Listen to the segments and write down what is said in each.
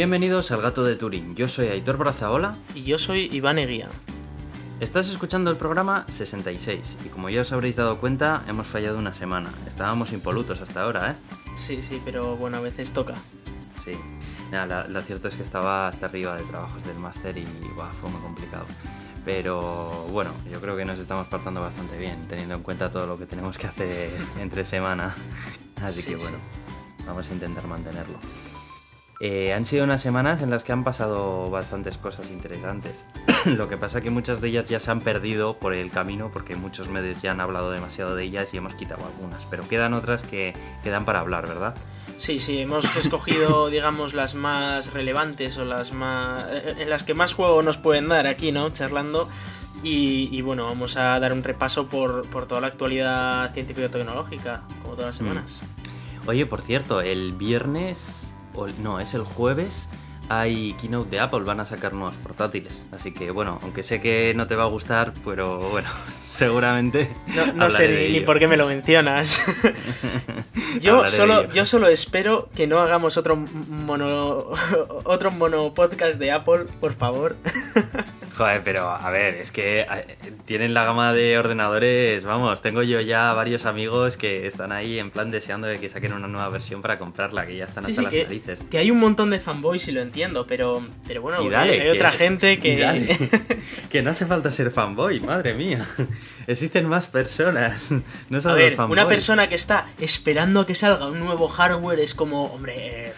Bienvenidos al Gato de Turín. Yo soy Aitor Brazaola. Y yo soy Iván Eguía. Estás escuchando el programa 66 y como ya os habréis dado cuenta, hemos fallado una semana. Estábamos impolutos hasta ahora, ¿eh? Sí, sí, pero bueno, a veces toca. Sí. Nada, lo cierto es que estaba hasta arriba de trabajos del máster y fue muy complicado. Pero bueno, yo creo que nos estamos portando bastante bien, teniendo en cuenta todo lo que tenemos que hacer entre semana. Así que bueno, vamos a intentar mantenerlo. Eh, han sido unas semanas en las que han pasado bastantes cosas interesantes. Lo que pasa es que muchas de ellas ya se han perdido por el camino porque muchos medios ya han hablado demasiado de ellas y hemos quitado algunas. Pero quedan otras que quedan para hablar, ¿verdad? Sí, sí, hemos escogido, digamos, las más relevantes o las más. Eh, en las que más juego nos pueden dar aquí, ¿no? Charlando. Y, bueno, vamos a dar un repaso por, toda la actualidad científico-tecnológica, como todas las mm. semanas. Oye, por cierto, el viernes no, es el jueves, hay keynote de Apple, van a sacar nuevos portátiles. Así que bueno, aunque sé que no te va a gustar, pero bueno, seguramente. No, sé ni, por qué me lo mencionas. yo, solo, yo solo espero que no hagamos otro mono, otro mono podcast de Apple, por favor. Joder, pero a ver, es que eh, tienen la gama de ordenadores, vamos, tengo yo ya varios amigos que están ahí en plan deseando de que saquen una nueva versión para comprarla, que ya están hasta las que, narices. Que hay un montón de fanboys y lo entiendo, pero, pero bueno, hay, otra gente que... que no hace falta ser fanboy, madre mía. Existen más personas, no solo a ver, Una persona que está esperando a que salga un nuevo hardware es como, hombre,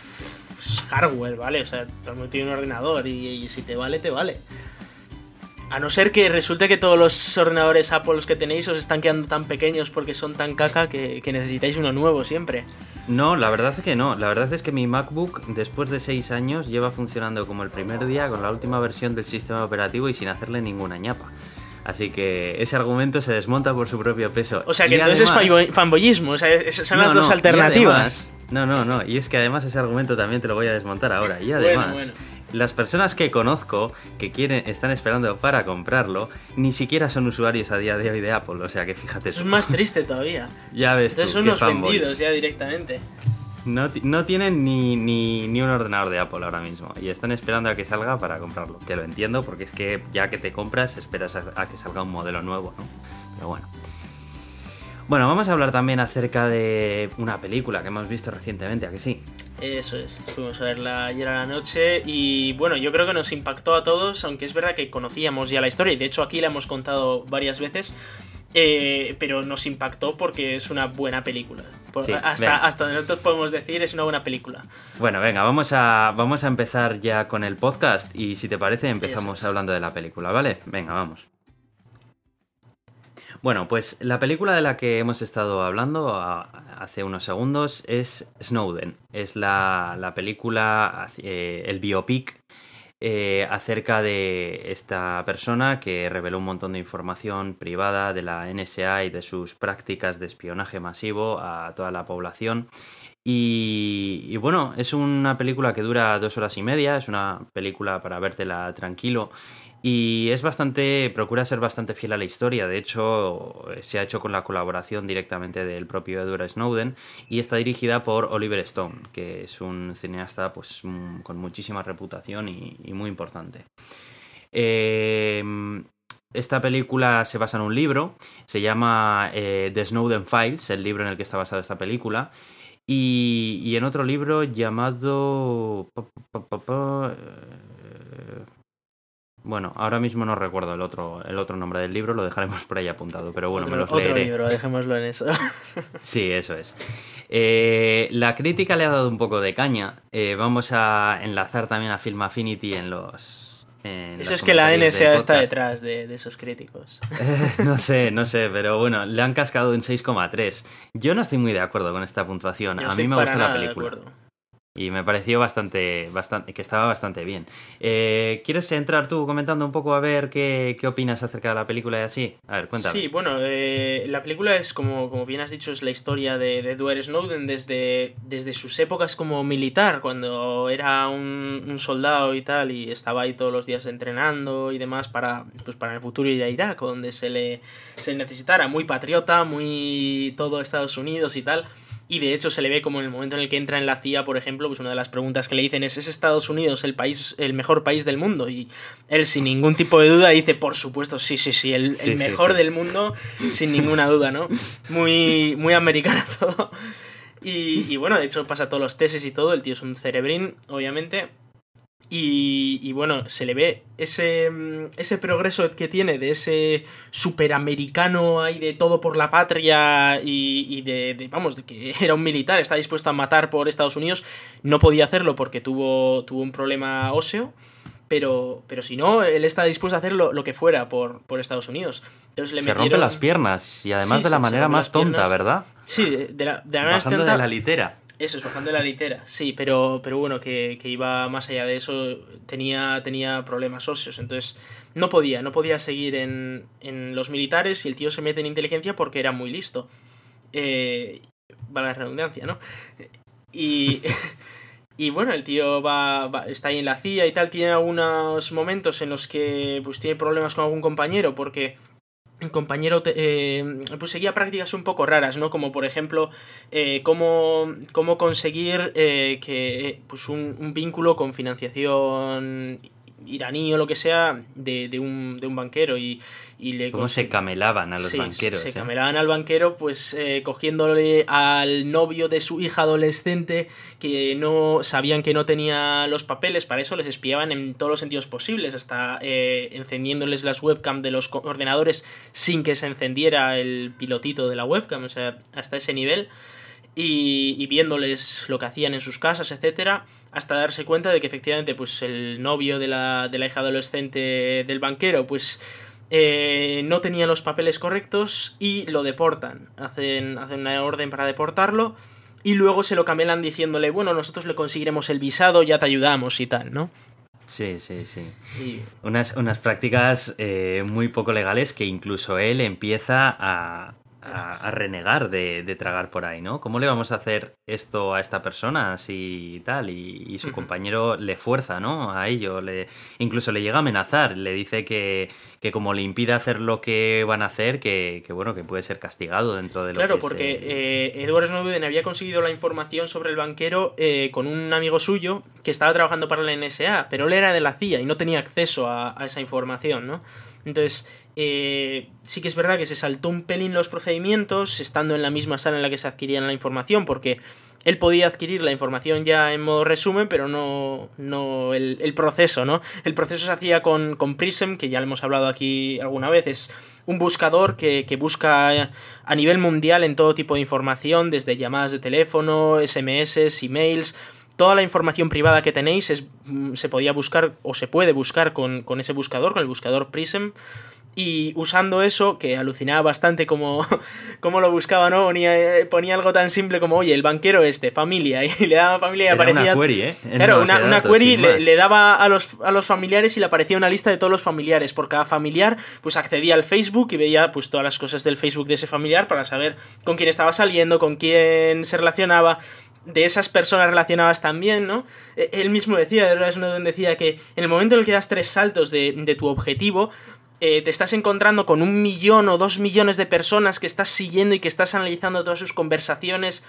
hardware, ¿vale? O sea, todo el tiene un ordenador y si te vale, te vale. A no ser que resulte que todos los ordenadores Apple que tenéis os están quedando tan pequeños porque son tan caca que, necesitáis uno nuevo siempre. No, la verdad es que no. La verdad es que mi MacBook, después de seis años, lleva funcionando como el primer día con la última versión del sistema operativo y sin hacerle ninguna ñapa. Así que ese argumento se desmonta por su propio peso. O sea que entonces es fanboyismo, o sea, son las dos alternativas. no, no, no. Y es que además ese argumento también te lo voy a desmontar ahora. Y además, las personas que conozco que quieren, están esperando para comprarlo, ni siquiera son usuarios a día de hoy de Apple. O sea que fíjate. Eso es más triste todavía. ya ves. Entonces son los vendidos ya directamente. No, no tienen ni, ni, ni, un ordenador de Apple ahora mismo y están esperando a que salga para comprarlo. Que lo entiendo porque es que ya que te compras esperas a, que salga un modelo nuevo, ¿no? Pero bueno. Bueno, vamos a hablar también acerca de una película que hemos visto recientemente, ¿a que sí? Eso es, fuimos a verla ayer a la noche y bueno, yo creo que nos impactó a todos, aunque es verdad que conocíamos ya la historia y de hecho aquí la hemos contado varias veces, eh, pero nos impactó porque es una buena película. hasta, hasta nosotros podemos decir es una buena película. Bueno, venga, vamos a, vamos a empezar ya con el podcast y si te parece empezamos hablando de la película, ¿vale? Venga, vamos. Bueno, pues la película de la que hemos estado hablando hace unos segundos es Snowden. Es la, película, eh, el biopic eh, acerca de esta persona que reveló un montón de información privada de la NSA y de sus prácticas de espionaje masivo a toda la población. Y, y, bueno, es una película que dura dos horas y media, es una película para vértela tranquilo y es bastante, procura ser bastante fiel a la historia. De hecho, se ha hecho con la colaboración directamente del propio Edward Snowden y está dirigida por Oliver Stone, que es un cineasta pues, con muchísima reputación y, muy importante. Eh, esta película se basa en un libro, se llama eh, The Snowden Files, el libro en el que está basada esta película. Y, en otro libro llamado... Bueno, ahora mismo no recuerdo el otro, el otro nombre del libro, lo dejaremos por ahí apuntado, pero bueno, me los otro libro, dejémoslo en eso. sí, eso es. Eh, la crítica le ha dado un poco de caña. Eh, vamos a enlazar también a Film Affinity en los... eso es que la NSA está detrás de, esos críticos. no sé, no sé, pero bueno, le han cascado en 6,3. Yo no estoy muy de acuerdo con esta puntuación. a mí me gusta la película. Y me pareció bastante, bastante, que estaba bastante bien. Eh, ¿Quieres entrar tú comentando un poco a ver qué, qué, opinas acerca de la película y así? A ver, cuéntame. Sí, bueno, eh, la película es, como, como bien has dicho, es la historia de, de Edward Snowden desde, desde sus épocas como militar, cuando era un, soldado y tal, y estaba ahí todos los días entrenando y demás para, pues para el futuro ir a Irak, donde se le se necesitara, muy patriota, muy todo Estados Unidos y tal y de hecho se le ve como en el momento en el que entra en la CIA, por ejemplo, pues una de las preguntas que le dicen es ¿es Estados Unidos el país, el mejor país del mundo? Y él sin ningún tipo de duda dice, por supuesto, sí, sí, sí, el, mejor del mundo, sin ninguna duda, ¿no? Muy, muy americano todo. Y, y, bueno, de hecho pasa todos los tesis y todo, el tío es un cerebrín, obviamente. Y, bueno, se le ve ese, mm, ese progreso que tiene de ese superamericano ahí de todo por la patria y, de, vamos, de que era un militar, está dispuesto a matar por Estados Unidos. No podía hacerlo porque tuvo, tuvo un problema óseo, pero, pero si no, él está dispuesto a hacer lo, que fuera por, por Estados Unidos. Entonces le se rompe las piernas y además de la manera más tonta, ¿verdad? Sí, de la, de la manera Bajando de la litera. Eso, es bajando la litera, sí, pero, pero bueno, que, iba más allá de eso, tenía, tenía problemas óseos, entonces no podía, no podía seguir en, en los militares y el tío se mete en inteligencia porque era muy listo. Eh, la redundancia, ¿no? Y, y bueno, el tío va, está ahí en la CIA y tal, tiene algunos momentos en los que pues tiene problemas con algún compañero porque compañero eh, pues seguía prácticas un poco raras, ¿no? Como por ejemplo, eh, cómo, cómo, conseguir eh, que pues un, un, vínculo con financiación iraní o lo que sea de, de, un, de un banquero y, y le ¿Cómo se camelaban a los banqueros? Se, camelaban al banquero pues eh, cogiéndole al novio de su hija adolescente que no sabían que no tenía los papeles, para eso les espiaban en todos los sentidos posibles, hasta eh, encendiéndoles las webcam de los ordenadores sin que se encendiera el pilotito de la webcam, o sea, hasta ese nivel. Y, y viéndoles lo que hacían en sus casas, etcétera hasta darse cuenta de que efectivamente pues el novio de la, de la hija adolescente del banquero pues eh, no tenía los papeles correctos y lo deportan. Hacen, hacen una orden para deportarlo y luego se lo camelan diciéndole, bueno, nosotros le conseguiremos el visado, ya te ayudamos y tal, ¿no? Sí, sí, sí. Unas, unas prácticas eh, muy poco legales que incluso él empieza a, a, renegar de, tragar por ahí, ¿no? ¿Cómo le vamos a hacer esto a esta persona así y tal? Y, su compañero le fuerza, ¿no? A ello, le, incluso le llega a amenazar, le dice que, que como le impide hacer lo que van a hacer, que, bueno, que puede ser castigado dentro de lo claro, porque eh, Edward Snowden había conseguido la información sobre el banquero eh, con un amigo suyo que estaba trabajando para la NSA, pero él era de la CIA y no tenía acceso a, a esa información, ¿no? Entonces, eh, sí que es verdad que se saltó un pelín los procedimientos, estando en la misma sala en la que se adquirían la información, porque él podía adquirir la información ya en modo resumen, pero no, no el, proceso, ¿no? El proceso se hacía con, con, Prism, que ya lo hemos hablado aquí alguna vez, es un buscador que, que, busca a nivel mundial en todo tipo de información, desde llamadas de teléfono, SMS, emails, toda la información privada que tenéis es, mm, se podía buscar o se puede buscar con, con, ese buscador, con el buscador Prism. Y usando eso, que alucinaba bastante como, como lo buscaba, ¿no? Ponía, ponía, algo tan simple como, oye, el banquero este, familia, y le daba familia y aparecía... Una query, ¿eh? claro, una, query le, daba a los, a los familiares y le aparecía una lista de todos los familiares. Por cada familiar, pues accedía al Facebook y veía pues todas las cosas del Facebook de ese familiar para saber con quién estaba saliendo, con quién se relacionaba de esas personas relacionadas también, ¿no? E, él mismo decía, Snowden decía que en el momento en el que das tres saltos de, de tu objetivo, eh, te estás encontrando con un millón o dos millones de personas que estás siguiendo y que estás analizando todas sus conversaciones,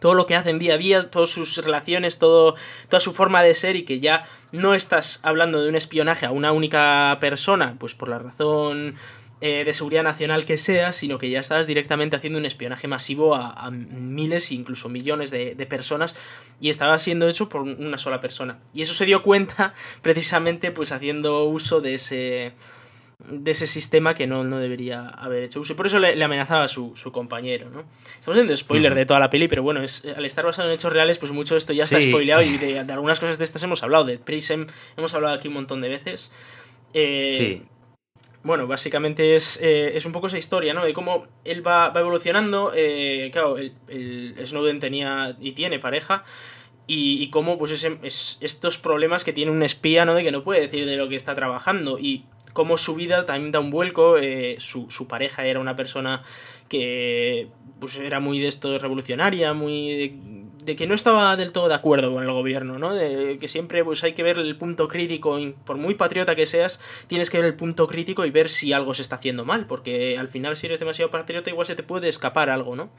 todo lo que hacen día a día, todas sus relaciones, todo, toda su forma de ser y que ya no estás hablando de un espionaje a una única persona, pues por la razón eh, de seguridad nacional que sea, sino que ya estabas directamente haciendo un espionaje masivo a, miles e incluso millones de, personas y estaba siendo hecho por una sola persona. Y eso se dio cuenta precisamente pues haciendo uso de ese de ese sistema que no, debería haber hecho uso. Y por eso le, amenazaba a su, compañero, ¿no? Estamos haciendo spoiler de toda la peli, pero bueno, es, al estar basado en hechos reales, pues mucho de esto ya está spoileado y de, algunas cosas de estas hemos hablado. De Prism hemos hablado aquí un montón de veces. Eh, sí bueno, básicamente es, eh, es, un poco esa historia, ¿no? De cómo él va, evolucionando. Eh, claro, el, Snowden tenía y tiene pareja. Y, cómo, pues, es, estos problemas que tiene un espía, ¿no? De que no puede decir de lo que está trabajando. Y cómo su vida también da un vuelco. Eh, su, su, pareja era una persona que, pues, era muy de esto revolucionaria, muy de que no estaba del todo de acuerdo con el gobierno, ¿no? De que siempre pues hay que ver el punto crítico, por muy patriota que seas, tienes que ver el punto crítico y ver si algo se está haciendo mal, porque al final si eres demasiado patriota igual se te puede escapar algo, ¿no?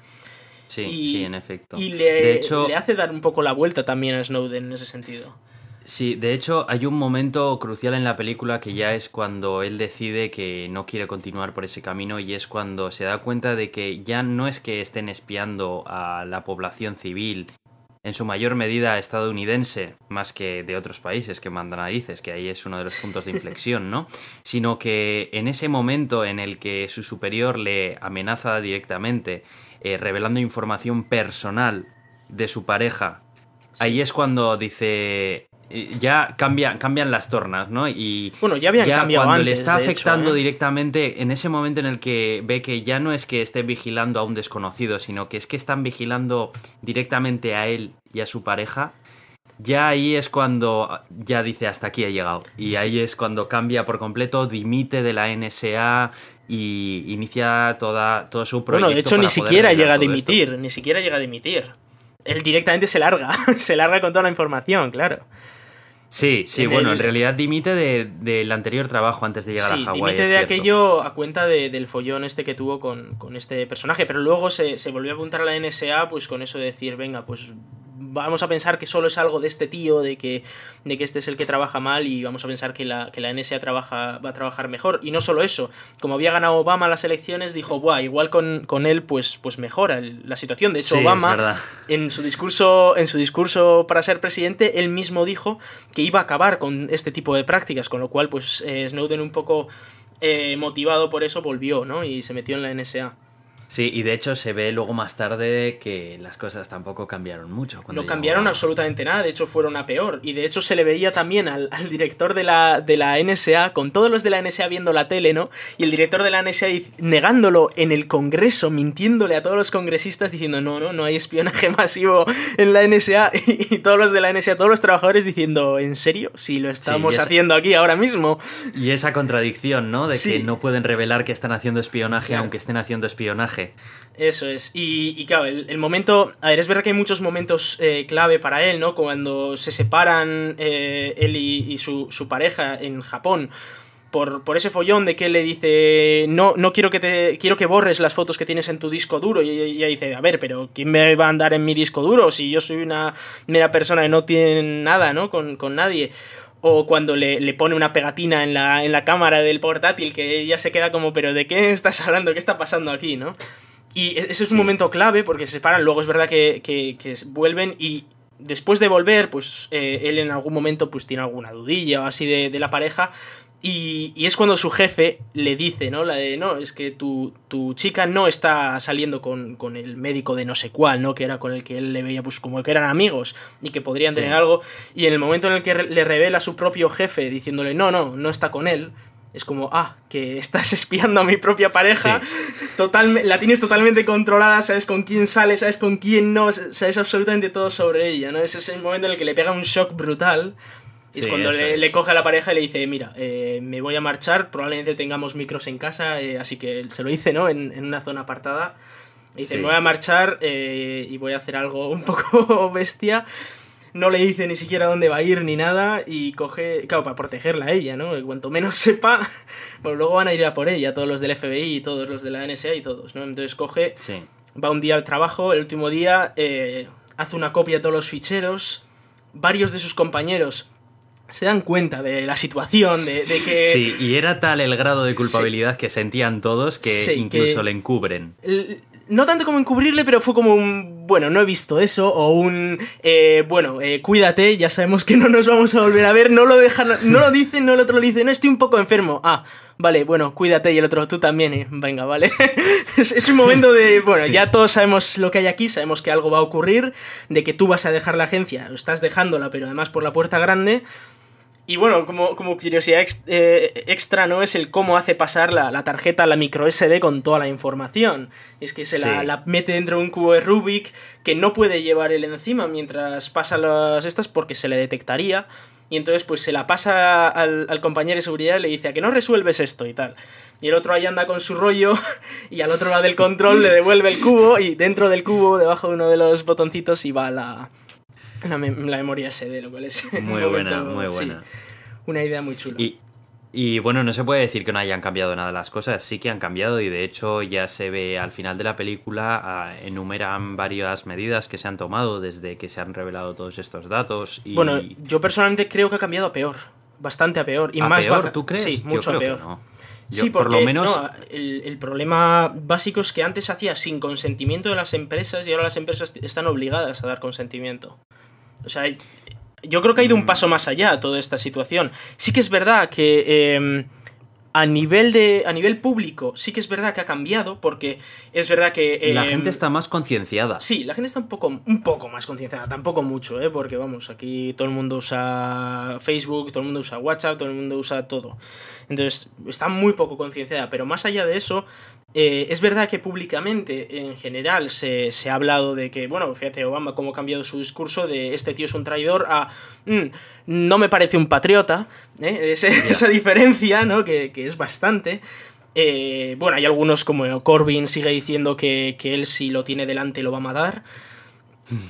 Sí, y, sí, en efecto. Y le, de hecho, le hace dar un poco la vuelta también a Snowden en ese sentido. Sí, de hecho hay un momento crucial en la película que ya es cuando él decide que no quiere continuar por ese camino y es cuando se da cuenta de que ya no es que estén espiando a la población civil, en su mayor medida estadounidense, más que de otros países que mandan narices, que ahí es uno de los puntos de inflexión, ¿no? Sino que en ese momento en el que su superior le amenaza directamente, eh, revelando información personal de su pareja, ahí es cuando dice ya cambia, cambian las tornas, ¿no? Y bueno, ya habían cambiado cuando antes, le está hecho, afectando ¿eh? directamente, en ese momento en el que ve que ya no es que esté vigilando a un desconocido, sino que es que están vigilando directamente a él y a su pareja, ya ahí es cuando ya dice hasta aquí he llegado. Y ahí es cuando cambia por completo, dimite de la NSA y inicia toda, todo su proyecto. Bueno, de hecho, ni siquiera llega a esto. dimitir, ni siquiera llega a dimitir. Él directamente se larga, se larga con toda la información, claro. Sí, sí, En bueno, el- en realidad dimite de- del anterior trabajo antes de llegar Sí, a Hawái. dimite de cierto. aquello a cuenta de- del follón este que tuvo con, con este personaje, pero luego se, se volvió a apuntar a la NSA pues con eso de decir, venga, pues vamos a pensar que solo es algo de este tío, de que, de que este es el que trabaja mal y vamos a pensar que la, que la NSA trabaja, va a trabajar mejor. Y no solo eso, como había ganado Obama las elecciones, dijo, Buah, igual con, con él pues, pues mejora el- la situación. De hecho, Sí, Obama en su discurso en su discurso para ser presidente él mismo dijo que iba a acabar con este tipo de prácticas con lo cual pues eh, Snowden un poco eh, motivado por eso volvió no y se metió en la NSA Sí, y de hecho se ve luego más tarde que las cosas tampoco cambiaron mucho. no cambiaron absolutamente nada, de hecho fueron a peor. Y de hecho se le veía también al, al director de la, de la NSA, con todos los de la NSA viendo la tele, ¿no? Y el director de la NSA negándolo en el Congreso, mintiéndole a todos los congresistas, diciendo, no, no, no hay espionaje masivo en la NSA. Y, y todos los de la NSA, todos los trabajadores diciendo, ¿en serio? Si lo estamos esa- haciendo aquí ahora mismo. Y esa contradicción, ¿no? De Sí. que no pueden revelar que están haciendo espionaje Claro. aunque estén haciendo espionaje. Eso es. Y, claro, el, momento. A ver, es verdad que hay muchos momentos eh, clave para él, ¿no? Cuando se separan eh, él y, su, pareja en Japón. Por, por ese follón de que él le dice no no quiero que te quiero que borres las fotos que tienes en tu disco duro y ella dice a ver pero quién me va a andar en mi disco duro si yo soy una mera persona y no tiene nada no con, con nadie o cuando le, le pone una pegatina en la, en la cámara del portátil que ella se queda como pero de qué estás hablando qué está pasando aquí no y e- ese es un Sí. momento clave porque se separan, luego es verdad que, que- que vuelven y después de volver, pues eh, él en algún momento pues tiene alguna dudilla o así de, de la pareja y, y es cuando su jefe le dice, ¿no? La de, no, es que tu, tu chica no está saliendo con, con el médico de no sé cuál, ¿no? Que era con el que él le veía pues como que eran amigos y que podrían Sí. tener algo y en el momento en el que le revela a su propio jefe diciéndole, no, no, no está con él. Es como, ah, que estás espiando a mi propia pareja, total, la tienes totalmente controlada, sabes con quién sale, sabes con quién no, sabes absolutamente todo sobre ella, ¿no? Ese es el momento en el que le pega un shock brutal. Y es cuando le, es. le coge a la pareja y le dice, mira, eh, me voy a marchar, probablemente tengamos micros en casa, eh, así que se lo dice, ¿no? En, en una zona apartada. Dice, Sí. me voy a marchar eh, y voy a hacer algo un poco bestia. No le dice ni siquiera dónde va a ir ni nada y coge, claro, para protegerla a ella, ¿no? Cuanto menos sepa, bueno, luego van a ir a por ella, todos los del FBI y todos los de la NSA y todos, ¿no? Entonces coge, Sí. va un día al trabajo, el último día hace una copia de todos los ficheros, varios de sus compañeros se dan cuenta de la situación, de, de que... Sí, y era tal el grado de culpabilidad que sentían todos que Sí, incluso que- le encubren. no tanto como encubrirle, pero fue como un, bueno, no he visto eso, o un, eh, bueno, eh, cuídate, ya sabemos que no nos vamos a volver a ver, no lo dejan, no lo dicen, no el otro le dice, no, estoy un poco enfermo, ah, vale, bueno, cuídate, y el otro, tú también, eh, venga, vale. es, es un momento de, bueno, Sí. ya todos sabemos lo que hay aquí, sabemos que algo va a ocurrir, de que tú vas a dejar la agencia, o estás dejándola, pero además por la puerta grande, y bueno, como, como curiosidad ex- eh, extra, ¿no? Es el cómo hace pasar la, la tarjeta, la micro SD con toda la información. Es que se la, Sí. la mete dentro de un cubo de Rubik que no puede llevar él encima mientras pasa las estas porque se le detectaría. Y entonces pues se la pasa al, al compañero de seguridad y le dice a que no resuelves esto y tal. Y el otro ahí anda con su rollo y al otro lado del control le devuelve el cubo y dentro del cubo, debajo de uno de los botoncitos, iba la, la, mem- la memoria SD, lo cual es Muy momento, buena, muy sí, buena. una idea muy chula. Y, Y bueno, no se puede decir que no hayan cambiado nada las cosas, sí que han cambiado y de hecho ya se ve al final de la película, enumeran varias medidas que se han tomado desde que se han revelado todos estos datos. Y... Bueno, yo personalmente creo que ha cambiado a peor, bastante a peor. Y ¿A más peor, ¿tú crees? Sí, Yo mucho creo a que peor. no. Yo, sí, por porque lo menos... no, el, el problema básico es que antes se hacía sin consentimiento de las empresas y ahora las empresas están obligadas a dar consentimiento. O sea, yo creo que ha ido un Mm. paso más allá toda esta situación. Sí que es verdad que eh, a nivel de a nivel público sí que es verdad que ha cambiado porque es verdad que la eh, gente está más concienciada. Sí, la gente está un poco, un poco más concienciada, tampoco mucho, ¿eh? porque vamos, aquí todo el mundo usa Facebook, todo el mundo usa WhatsApp, todo el mundo usa todo. Entonces, está muy poco concienciada, pero más allá de eso, eh, es verdad que públicamente, en general, se, se ha hablado de que, bueno, fíjate, Obama cómo ha cambiado su discurso de este tío es un traidor a "Mm, no me parece un patriota, ¿eh? Esa diferencia, ¿no? Que, que es bastante. Eh, bueno, hay algunos como Corbyn sigue diciendo que, que él si lo tiene delante lo va a matar.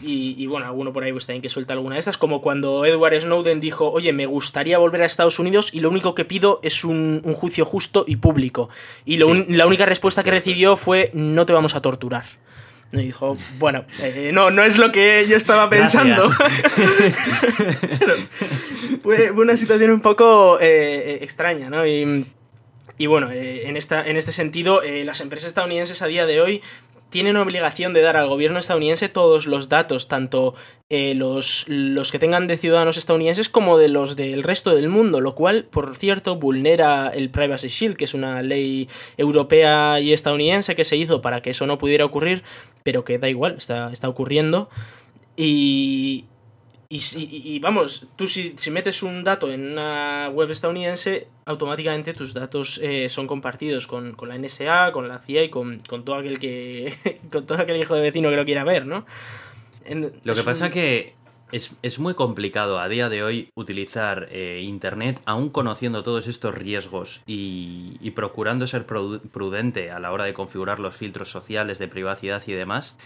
Y, y bueno, alguno por ahí pues también que suelta alguna de estas, como cuando Edward Snowden dijo, oye, me gustaría volver a Estados Unidos y lo único que pido es un, un juicio justo y público. Y lo Sí. un- la única respuesta que recibió fue, no te vamos a torturar. Y dijo, bueno, eh, no, no es lo que yo estaba pensando. Pero fue, una situación un poco eh, eh, extraña, ¿no? Y, y bueno, eh, en, esta, en este sentido, las empresas estadounidenses a día de hoy tienen obligación de dar al gobierno estadounidense todos los datos, tanto eh, los, los que tengan de ciudadanos estadounidenses como de los del resto del mundo, lo cual, por cierto, vulnera el Privacy Shield, que es una ley europea y estadounidense que se hizo para que eso no pudiera ocurrir, pero que da igual, está, está ocurriendo. Y, y, si- y- y vamos, tú si, si metes un dato en una web estadounidense, automáticamente tus datos eh, son compartidos con, con la NSA, con la CIA y con, con todo aquel que. con todo aquel hijo de vecino que lo quiera ver, ¿no? En- Lo que es pasa un- que es, es muy complicado a día de hoy utilizar eh, Internet, aún conociendo todos estos riesgos y, y procurando ser prudente a la hora de configurar los filtros sociales de privacidad y demás.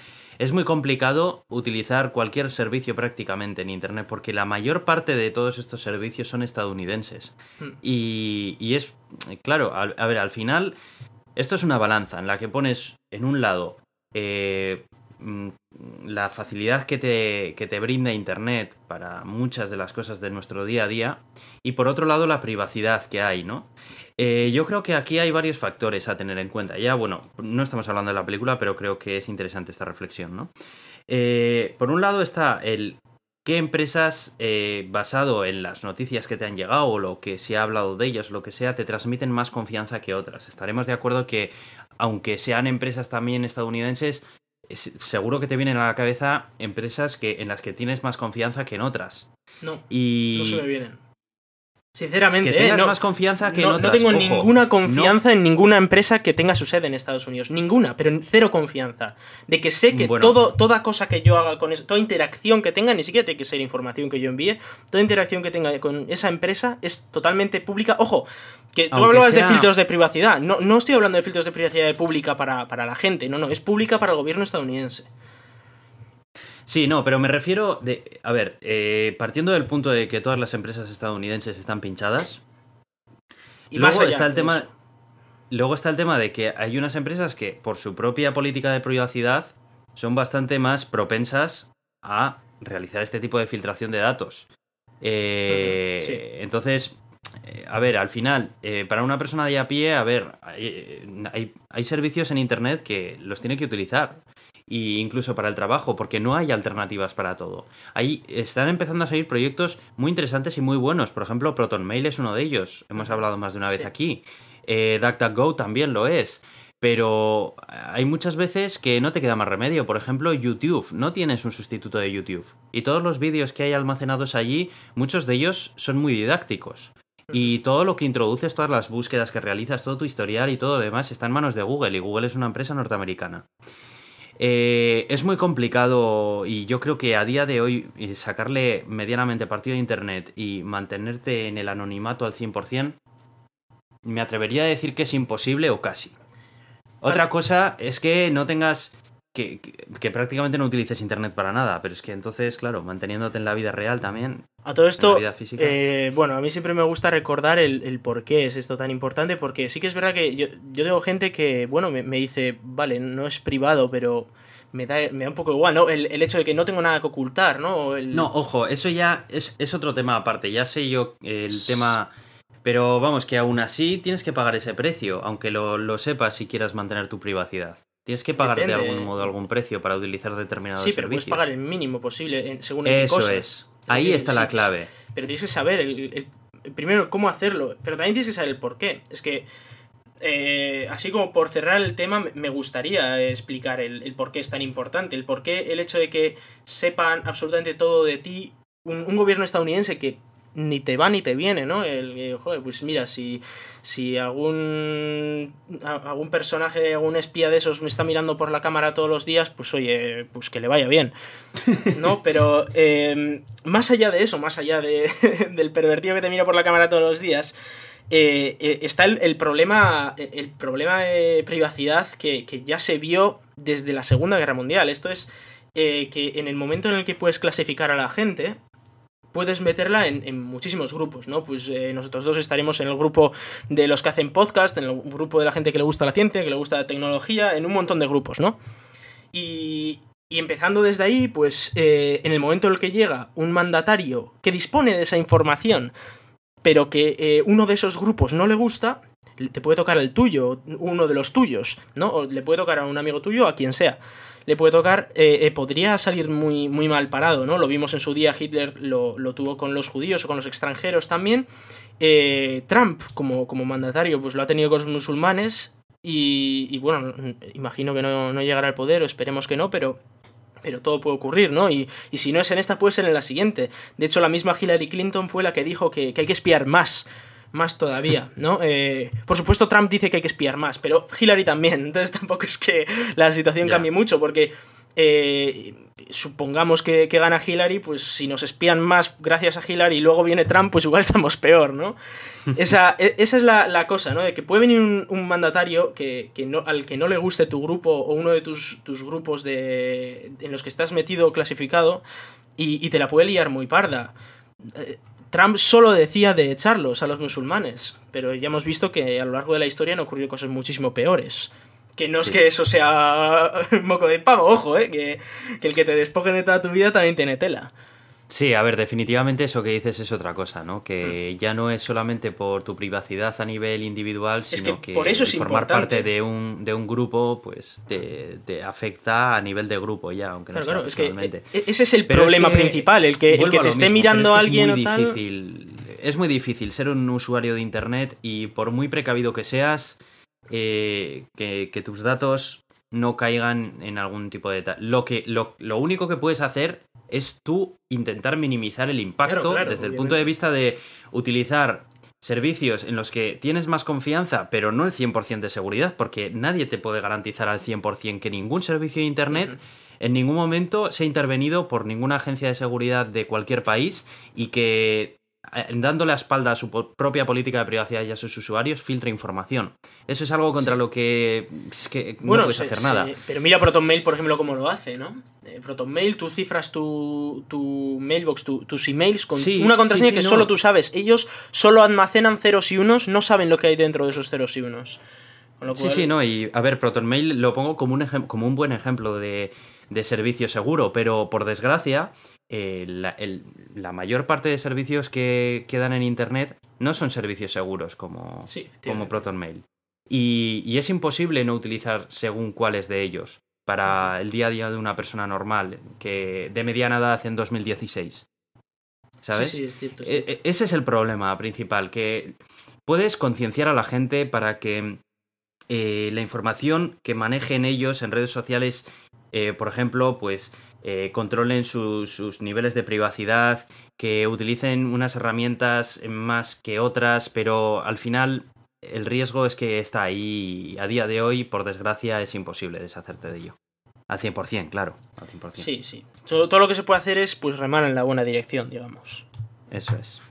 Es muy complicado utilizar cualquier servicio prácticamente en Internet porque la mayor parte de todos estos servicios son estadounidenses. Hmm. Y, y es, claro, a, a ver, al final, esto es una balanza en la que pones en un lado eh, mm, la facilidad que te, que te brinda Internet para muchas de las cosas de nuestro día a día y por otro lado la privacidad que hay, ¿no? Eh, yo creo que aquí hay varios factores a tener en cuenta. Ya, bueno, no estamos hablando de la película, pero creo que es interesante esta reflexión, ¿no? Eh, por un lado está el qué empresas, eh, basado en las noticias que te han llegado o lo que se ha hablado de ellas, lo que sea, te transmiten más confianza que otras. Estaremos de acuerdo que, aunque sean empresas también estadounidenses, es- seguro que te vienen a la cabeza empresas que, en las que tienes más confianza que en otras. No, Y no se me vienen. Sinceramente, que eh, no, más confianza que no, en no otras. tengo Ojo, ninguna no- confianza en ninguna empresa que tenga su sede en Estados Unidos. Ninguna, pero cero confianza. De que sé que Bueno. todo, toda cosa que yo haga con eso, toda interacción que tenga, ni siquiera tiene que ser información que yo envíe, toda interacción que tenga con esa empresa es totalmente pública. Ojo, que tú Aunque hablabas sea- de filtros de privacidad. No, no estoy hablando de filtros de privacidad pública para, para la gente, no, no, es pública para el gobierno estadounidense. Sí, no, pero me refiero de. A ver, eh, partiendo del punto de que todas las empresas estadounidenses están pinchadas. Y luego más allá está el tema. eso. Luego está el tema de que hay unas empresas que, por su propia política de privacidad, son bastante más propensas a realizar este tipo de filtración de datos. Eh, sí. Entonces, eh, a ver, al final, eh, para una persona de a pie, a ver, hay, eh, hay, hay servicios en Internet que los tiene que utilizar. Y incluso para el trabajo, porque no hay alternativas para todo. Ahí están empezando a salir proyectos muy interesantes y muy buenos. Por ejemplo, ProtonMail es uno de ellos. Hemos hablado más de una vez aquí. Eh, DuckDuckGo también lo es. Pero hay muchas veces que no te queda más remedio. Por ejemplo, YouTube. No tienes un sustituto de YouTube. Y todos los vídeos que hay almacenados allí, muchos de ellos son muy didácticos. Y todo lo que introduces, todas las búsquedas que realizas, todo tu historial y todo lo demás está en manos de Google. Y Google es una empresa norteamericana. Eh, es muy complicado y yo creo que a día de hoy eh, sacarle medianamente partido a Internet y mantenerte en el anonimato al 100%, me atrevería a decir que es imposible o casi. Otra cosa es que no tengas... Que, que- que prácticamente no utilices Internet para nada, pero es que entonces, claro, manteniéndote en la vida real también... A todo esto, eh, bueno, a mí siempre me gusta recordar el, por qué es esto tan importante, porque sí que es verdad que yo, yo tengo gente que, bueno, me, dice, vale, no es privado, pero me da, me da un poco igual, ¿no? El, hecho de que no tengo nada que ocultar, ¿no? No, ojo, eso ya es, es, otro tema aparte, ya sé yo el tema... Pero vamos, que aún así tienes que pagar ese precio, aunque lo, lo sepas si quieras mantener tu privacidad. Tienes que pagar de algún modo algún precio para utilizar determinados servicios. Sí, pero puedes pagar el mínimo posible según Eso es. Ahí está la clave. Pero tienes que saber, el, primero, cómo hacerlo, pero también tienes que saber el por qué. Es que, eh, así como por cerrar el tema, me gustaría explicar el, por qué es tan importante, el por qué el hecho de que sepan absolutamente todo de ti, un gobierno estadounidense que ni te va ni te viene, ¿no? El, joder, pues mira, si, si algún, algún personaje, algún espía de esos me está mirando por la cámara todos los días, pues oye, pues que le vaya bien, ¿no? Pero em, más allá de eso, más allá de, del pervertido que te mira por la cámara todos los días, eh, eh, está el, problema, el problema de privacidad que, que, ya se vio desde la Segunda Guerra Mundial. Esto es eh, que en el momento en el que puedes clasificar a la gente, puedes meterla en, muchísimos grupos, ¿no? Pues eh, nosotros dos estaremos en el grupo de los que hacen podcast, en el grupo de la gente que le gusta la ciencia, que le gusta la tecnología, en un montón de grupos, ¿no? Y, empezando desde ahí, pues eh, en el momento en el que llega un mandatario que dispone de esa información, pero que eh, uno de esos grupos no le gusta, te puede tocar el tuyo, uno de los tuyos, ¿no? O le puede tocar a un amigo tuyo, a quien sea le puede tocar, eh, eh, podría salir muy, muy mal parado, ¿no? Lo vimos en su día, Hitler lo, tuvo con los judíos o con los extranjeros también. Eh, Trump, como, como mandatario, pues lo ha tenido con los musulmanes. Y, bueno, imagino que no, no, llegará al poder, o esperemos que no, pero pero todo puede ocurrir, ¿no? Y, y, si no es en esta, puede ser en la siguiente. De hecho, la misma Hillary Clinton fue la que dijo que, que hay que espiar más más todavía, ¿no? Eh, por supuesto, Trump dice que hay que espiar más, pero Hillary también, entonces tampoco es que la situación cambie mucho, porque eh, supongamos que, gana Hillary, pues si nos espían más gracias a Hillary y luego viene Trump, pues igual estamos peor, ¿no? Esa, e, esa es la, cosa, ¿no? De que puede venir un, mandatario que, no, al que no le guste tu grupo o uno de tus, tus grupos de, en los que estás metido o clasificado y, y te la puede liar muy parda. Trump solo decía de echarlos a los musulmanes, pero ya hemos visto que a lo largo de la historia han ocurrido cosas muchísimo peores. Que no es que eso sea moco de pavo, ojo, ¿eh? que, que el que te despojen de toda tu vida también tiene tela. Sí, a ver, definitivamente eso que dices es otra cosa, ¿no? Que mm. ya no es solamente por tu privacidad a nivel individual, sino que, por eso formar parte de un, de un grupo, pues te, afecta a nivel de grupo ya, aunque no sea claro, e, ese es el problema principal, el que, el que te esté mirando a alguien es muy difícil, Es muy difícil ser un usuario de internet y por muy precavido que seas, eh, que, que tus datos no caigan en algún tipo de... Lo, que, lo, lo único que puedes hacer es tú intentar minimizar el impacto desde el punto de vista de utilizar servicios en los que tienes más confianza, pero no el 100% de seguridad, porque nadie te puede garantizar al 100% que ningún servicio de Internet en ningún momento se ha intervenido por ninguna agencia de seguridad de cualquier país y que dando la espalda a su propia política de privacidad y a sus usuarios, filtra información. Eso es algo contra lo que, es que no puedes hacer nada. Pero mira ProtonMail, por ejemplo, cómo lo hace, ¿no? Eh, ProtonMail, tú cifras tu, tu mailbox, tus emails con una contraseña que solo tú sabes. Ellos solo almacenan ceros y unos, no saben lo que hay dentro de esos ceros y unos. Sí, sí, no, y a ver, ProtonMail lo pongo como un, como un buen ejemplo de, de servicio seguro, pero por desgracia eh, la, mayor parte de servicios que, quedan en Internet no son servicios seguros como, como ProtonMail. Y, y, es imposible no utilizar según cuáles de ellos para el día a día de una persona normal, que de mediana edad en 2016. ¿Sabes? Sí, es cierto, e, e, ese es el problema principal, que puedes concienciar a la gente para que eh, la información que manejen ellos en redes sociales, eh, por ejemplo, pues eh, controlen sus niveles de privacidad, que utilicen unas herramientas más que otras, pero al final el riesgo es que está ahí a día de hoy, por desgracia, es imposible deshacerte de ello. Al 100%, claro. Al 100%. Sí, sí. Todo, todo, lo que se puede hacer es pues remar en la buena dirección, digamos. Eso es.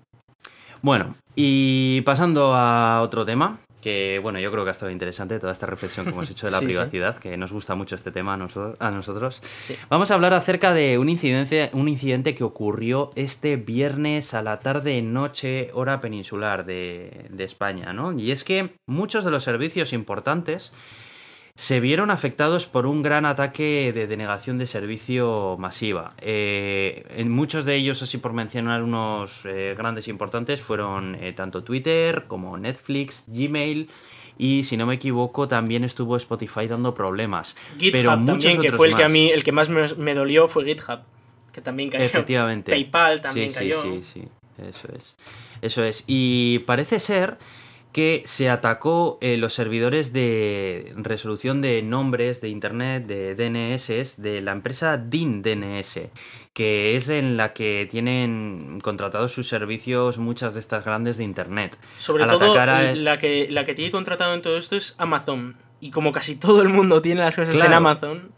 Bueno, y pasando a otro tema, que bueno, yo creo que ha estado interesante toda esta reflexión que hemos hecho de la Sí, sí. privacidad, que nos gusta mucho este tema a nosotros. A nosotros. Vamos a hablar acerca de un incidente, un incidente que ocurrió este viernes a la tarde noche hora peninsular de, de España, ¿no? Y es que muchos de los servicios importantes se vieron afectados por un gran ataque de denegación de servicio masiva. Eh, en muchos de ellos, así por mencionar unos eh, grandes e importantes, fueron eh, tanto Twitter como Netflix, Gmail y, si no me equivoco, también estuvo Spotify dando problemas. GitHub Pero muchos también, que fue el que a más. mí, el que más me, me dolió fue GitHub, que también cayó. Efectivamente. PayPal también sí, cayó. Sí, sí, sí. Eso es. Eso es. Y parece ser que se atacó eh, los servidores de resolución de nombres de internet, de DNS, de la empresa DIN DNS, que es en la que tienen contratados sus servicios muchas de estas grandes de internet. Sobre Al todo, a- la, que, la que tiene contratado en todo esto es Amazon. Y como casi todo el mundo tiene las cosas en. Amazon,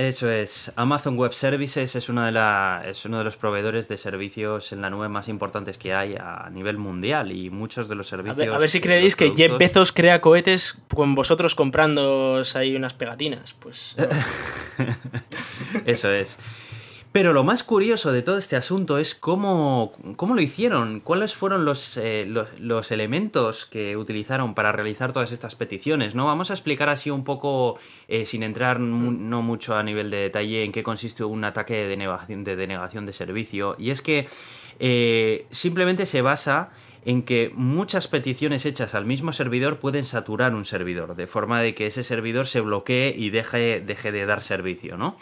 Eso es. Amazon Web Services es, una de la, es uno de los proveedores de servicios en la nube más importantes que hay a nivel mundial y muchos de los a servicios. ver, a ver si creéis que Jeff productos- Bezos crea cohetes con vosotros comprando ahí unas pegatinas. Pues no. Eso es. Pero lo más curioso de todo este asunto es cómo, cómo lo hicieron, cuáles fueron los, eh, los, los elementos que utilizaron para realizar todas estas peticiones, ¿no? Vamos a explicar así un poco, eh, sin entrar mu- no mucho a nivel de detalle, en qué consiste un ataque de denegación de, denegación de servicio. Y es que eh, simplemente se basa en que muchas peticiones hechas al mismo servidor pueden saturar un servidor, de forma de que ese servidor se bloquee y deje, deje de dar servicio, ¿no?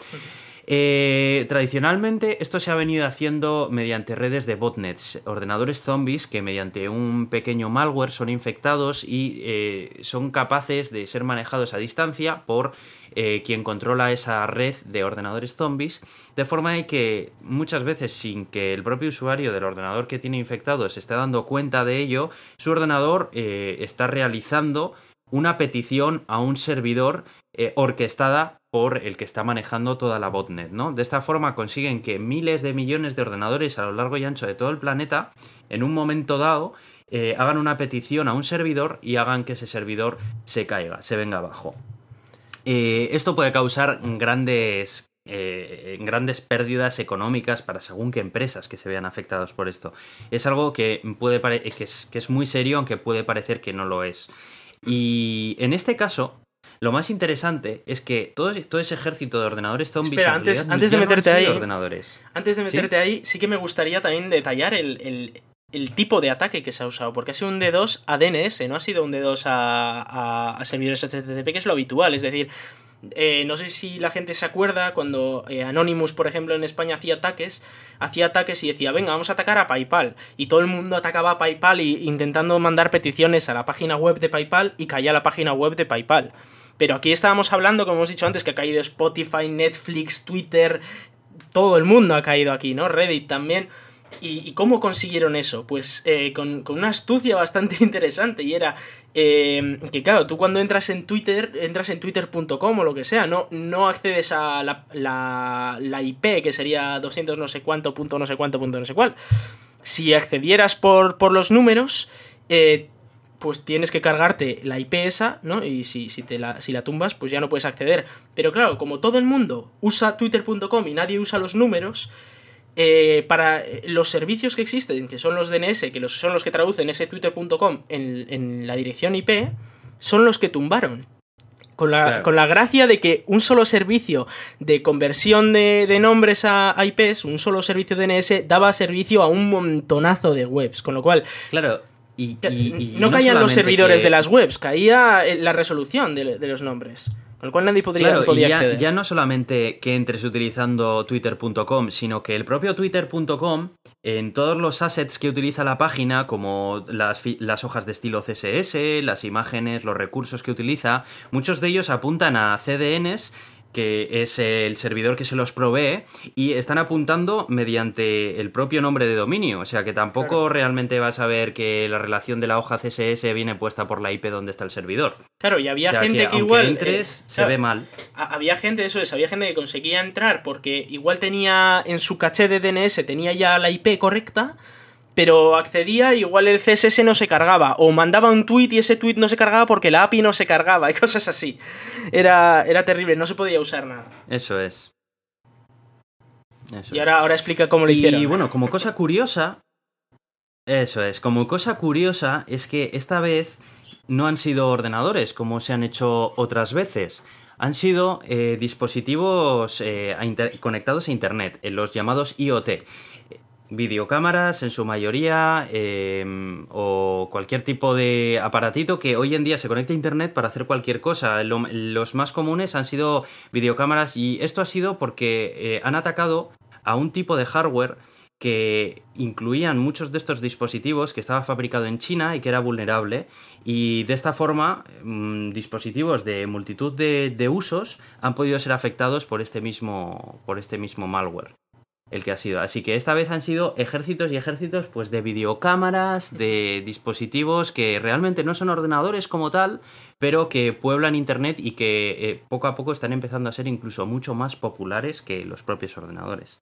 Eh, tradicionalmente esto se ha venido haciendo mediante redes de botnets, ordenadores zombies que mediante un pequeño malware son infectados y eh, son capaces de ser manejados a distancia por eh, quien controla esa red de ordenadores zombies, de forma que muchas veces sin que el propio usuario del ordenador que tiene infectado se esté dando cuenta de ello, su ordenador eh, está realizando una petición a un servidor eh, orquestada por el que está manejando toda la botnet, ¿no? De esta forma consiguen que miles de millones de ordenadores a lo largo y ancho de todo el planeta, en un momento dado, eh, hagan una petición a un servidor y hagan que ese servidor se caiga, se venga abajo. Eh, esto puede causar grandes grandes pérdidas económicas para según qué empresas que se vean afectados por esto. Es algo que puede que es muy serio, aunque puede parecer que no lo es. Y en este caso, lo más interesante es que todo, todo ese ejército de ordenadores zombies. Espera, antes- antes de meterte ahí- ordenadores. Antes de ¿Sí? meterte ahí, sí que me gustaría también detallar el, el- el tipo de ataque que se ha usado, porque ha sido un D2 a DNS, no ha sido un D2 a, a- a servidores HTTP, que es lo habitual, es decir, eh, no sé si la gente se acuerda cuando eh, Anonymous, por ejemplo, en España hacía ataques, hacía ataques y decía, venga, vamos a atacar a PayPal, y todo el mundo atacaba a PayPal y, intentando mandar peticiones a la página web de PayPal y caía la página web de PayPal. Pero aquí estábamos hablando, como hemos dicho antes, que ha caído Spotify, Netflix, Twitter, todo el mundo ha caído aquí, ¿no? Reddit también. ¿Y, cómo consiguieron eso? Pues eh, con, con una astucia bastante interesante y era eh, que claro, tú cuando entras en Twitter, entras en twitter.com o lo que sea, no, no accedes a la, la, la IP que sería 200 no sé cuánto, punto no sé cuánto, punto no sé cuál. Si accedieras por, por los números, eh, pues tienes que cargarte la IP esa, ¿no? Y si, si, te la, si la tumbas, pues ya no puedes acceder. Pero claro, como todo el mundo usa twitter.com y nadie usa los números, eh, para los servicios que existen, que son los DNS, que los, son los que traducen ese twitter.com en, en la dirección IP, son los que tumbaron. Con la, Claro. con la gracia de que un solo servicio de conversión de, de nombres a, a IPs, un solo servicio DNS, daba servicio a un montonazo de webs. Con lo cual, Claro. Y, y- y no, caían los servidores que- de las webs, caía eh, la resolución de, de los nombres. Con lo cual nadie podría, Claro, y podía ya, ya no solamente que entres utilizando twitter.com, sino que el propio twitter.com, en todos los assets que utiliza la página, como las, las hojas de estilo CSS, las imágenes, los recursos que utiliza, muchos de ellos apuntan a CDNs que es el servidor que se los provee, y están apuntando mediante el propio nombre de dominio. O sea que tampoco Claro. realmente vas a ver que la relación de la hoja CSS viene puesta por la IP donde está el servidor. Claro, y había o sea gente que, igual. entres, eh, se claro, ve mal. ha- Había gente, eso es, había gente que conseguía entrar porque igual tenía en su caché de DNS, tenía ya la IP correcta, pero accedía igual el CSS no se cargaba, o mandaba un tweet y ese tweet no se cargaba porque la API no se cargaba, y cosas así. Era, era terrible, no se podía usar nada. Eso es. y ahora, ahora explica cómo lo hicieron. Y bueno, como cosa curiosa, eso es, como cosa curiosa es que esta vez no han sido ordenadores como se han hecho otras veces. Han sido eh, dispositivos eh, conectados a Internet, en los llamados IoT videocámaras en su mayoría em, o cualquier tipo de aparatito que hoy en día se conecta a internet para hacer cualquier cosa. los más comunes han sido videocámaras y esto ha sido porque eh, han atacado a un tipo de hardware que incluían muchos de estos dispositivos que estaba fabricado en China y que era vulnerable y de esta forma mm, dispositivos de multitud de, de usos han podido ser afectados por este mismo por este mismo malware el que ha sido. Así que esta vez han sido ejércitos y ejércitos pues de videocámaras, de dispositivos que realmente no son ordenadores como tal, pero que pueblan internet y que eh, poco a poco están empezando a ser incluso mucho más populares que los propios ordenadores.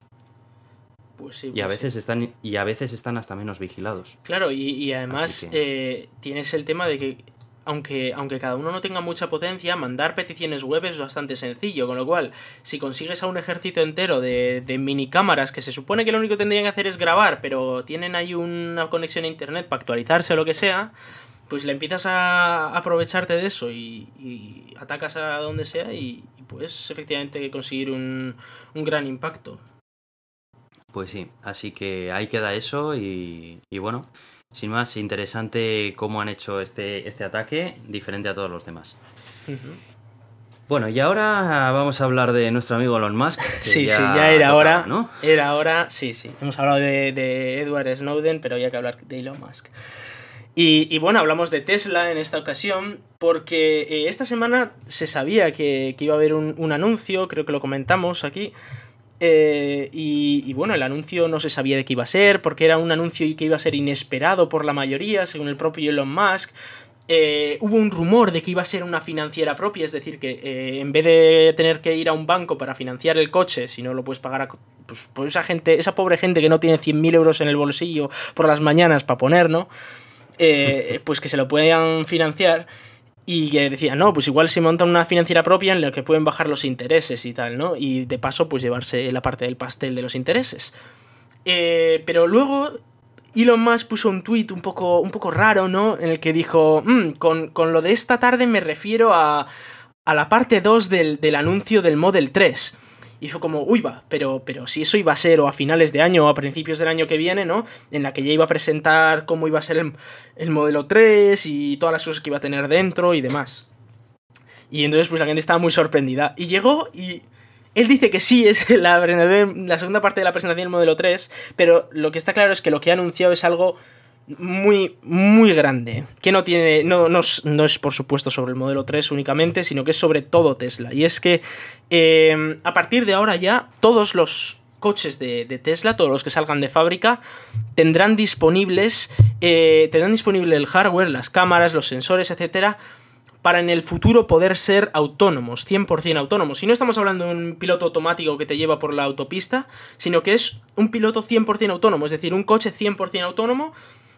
Pues sí, y a pues veces están y a veces están hasta menos vigilados. Claro, y, además eh, tienes el tema de que aunque, aunque cada uno no tenga mucha potencia, mandar peticiones web es bastante sencillo, con lo cual, si consigues a un ejército entero de, de mini cámaras que se supone que lo único que tendrían que hacer es grabar, pero tienen ahí una conexión a internet para actualizarse o lo que sea, pues le empiezas a aprovecharte de eso y, atacas a donde sea y, puedes efectivamente conseguir un, un gran impacto. Pues sí, así que ahí queda eso y, y bueno, sin más, interesante cómo han hecho este, este ataque, diferente a todos los demás. Bueno, y ahora vamos a hablar de nuestro amigo Elon Musk. sí, sí, ya era hora. ¿no? Era hora, sí, sí. Hemos hablado de, Edward Snowden, pero ya que hablar de Elon Musk. Y, bueno, hablamos de Tesla en esta ocasión porque eh, esta semana se sabía que, iba a haber un, anuncio, creo que lo comentamos aquí, eh, y, bueno, el anuncio no se sabía de qué iba a ser, porque era un anuncio que iba a ser inesperado por la mayoría, según el propio Elon Musk. Eh, hubo un rumor de que iba a ser una financiera propia, es decir, que eh, en vez de tener que ir a un banco para financiar el coche, si no lo puedes pagar a pues, por esa gente, esa pobre gente que no tiene 100.000 euros en el bolsillo por las mañanas para poner, ¿no? pues que se lo puedan financiar y que decía, no, pues igual se monta una financiera propia en la que pueden bajar los intereses y tal, ¿no? Y de paso, pues llevarse la parte del pastel de los intereses. Eh, pero luego Elon Musk puso un tuit un poco, un poco raro, ¿no? En el que dijo, mm, con, con, lo de esta tarde me refiero a, a la parte 2 del, del anuncio del Model 3. Y fue como, uy, va, pero, pero si eso iba a ser o a finales de año o a principios del año que viene, ¿no? En la que ya iba a presentar cómo iba a ser el, modelo 3 y todas las cosas que iba a tener dentro y demás. Y entonces pues la gente estaba muy sorprendida. Y llegó y él dice que sí, es la, la segunda parte de la presentación del modelo 3, pero lo que está claro es que lo que ha anunciado es algo muy, muy grande. Que no tiene. No, no, es por supuesto sobre el modelo 3 únicamente, sino que es sobre todo Tesla. Y es que em, a partir de ahora ya todos los coches de, Tesla, todos los que salgan de fábrica, tendrán disponibles. Eh, tendrán disponible el hardware, las cámaras, los sensores, etcétera. Para en el futuro poder ser autónomos, 100% autónomos. Y no estamos hablando de un piloto automático que te lleva por la autopista, sino que es un piloto 100% autónomo, es decir, un coche 100% autónomo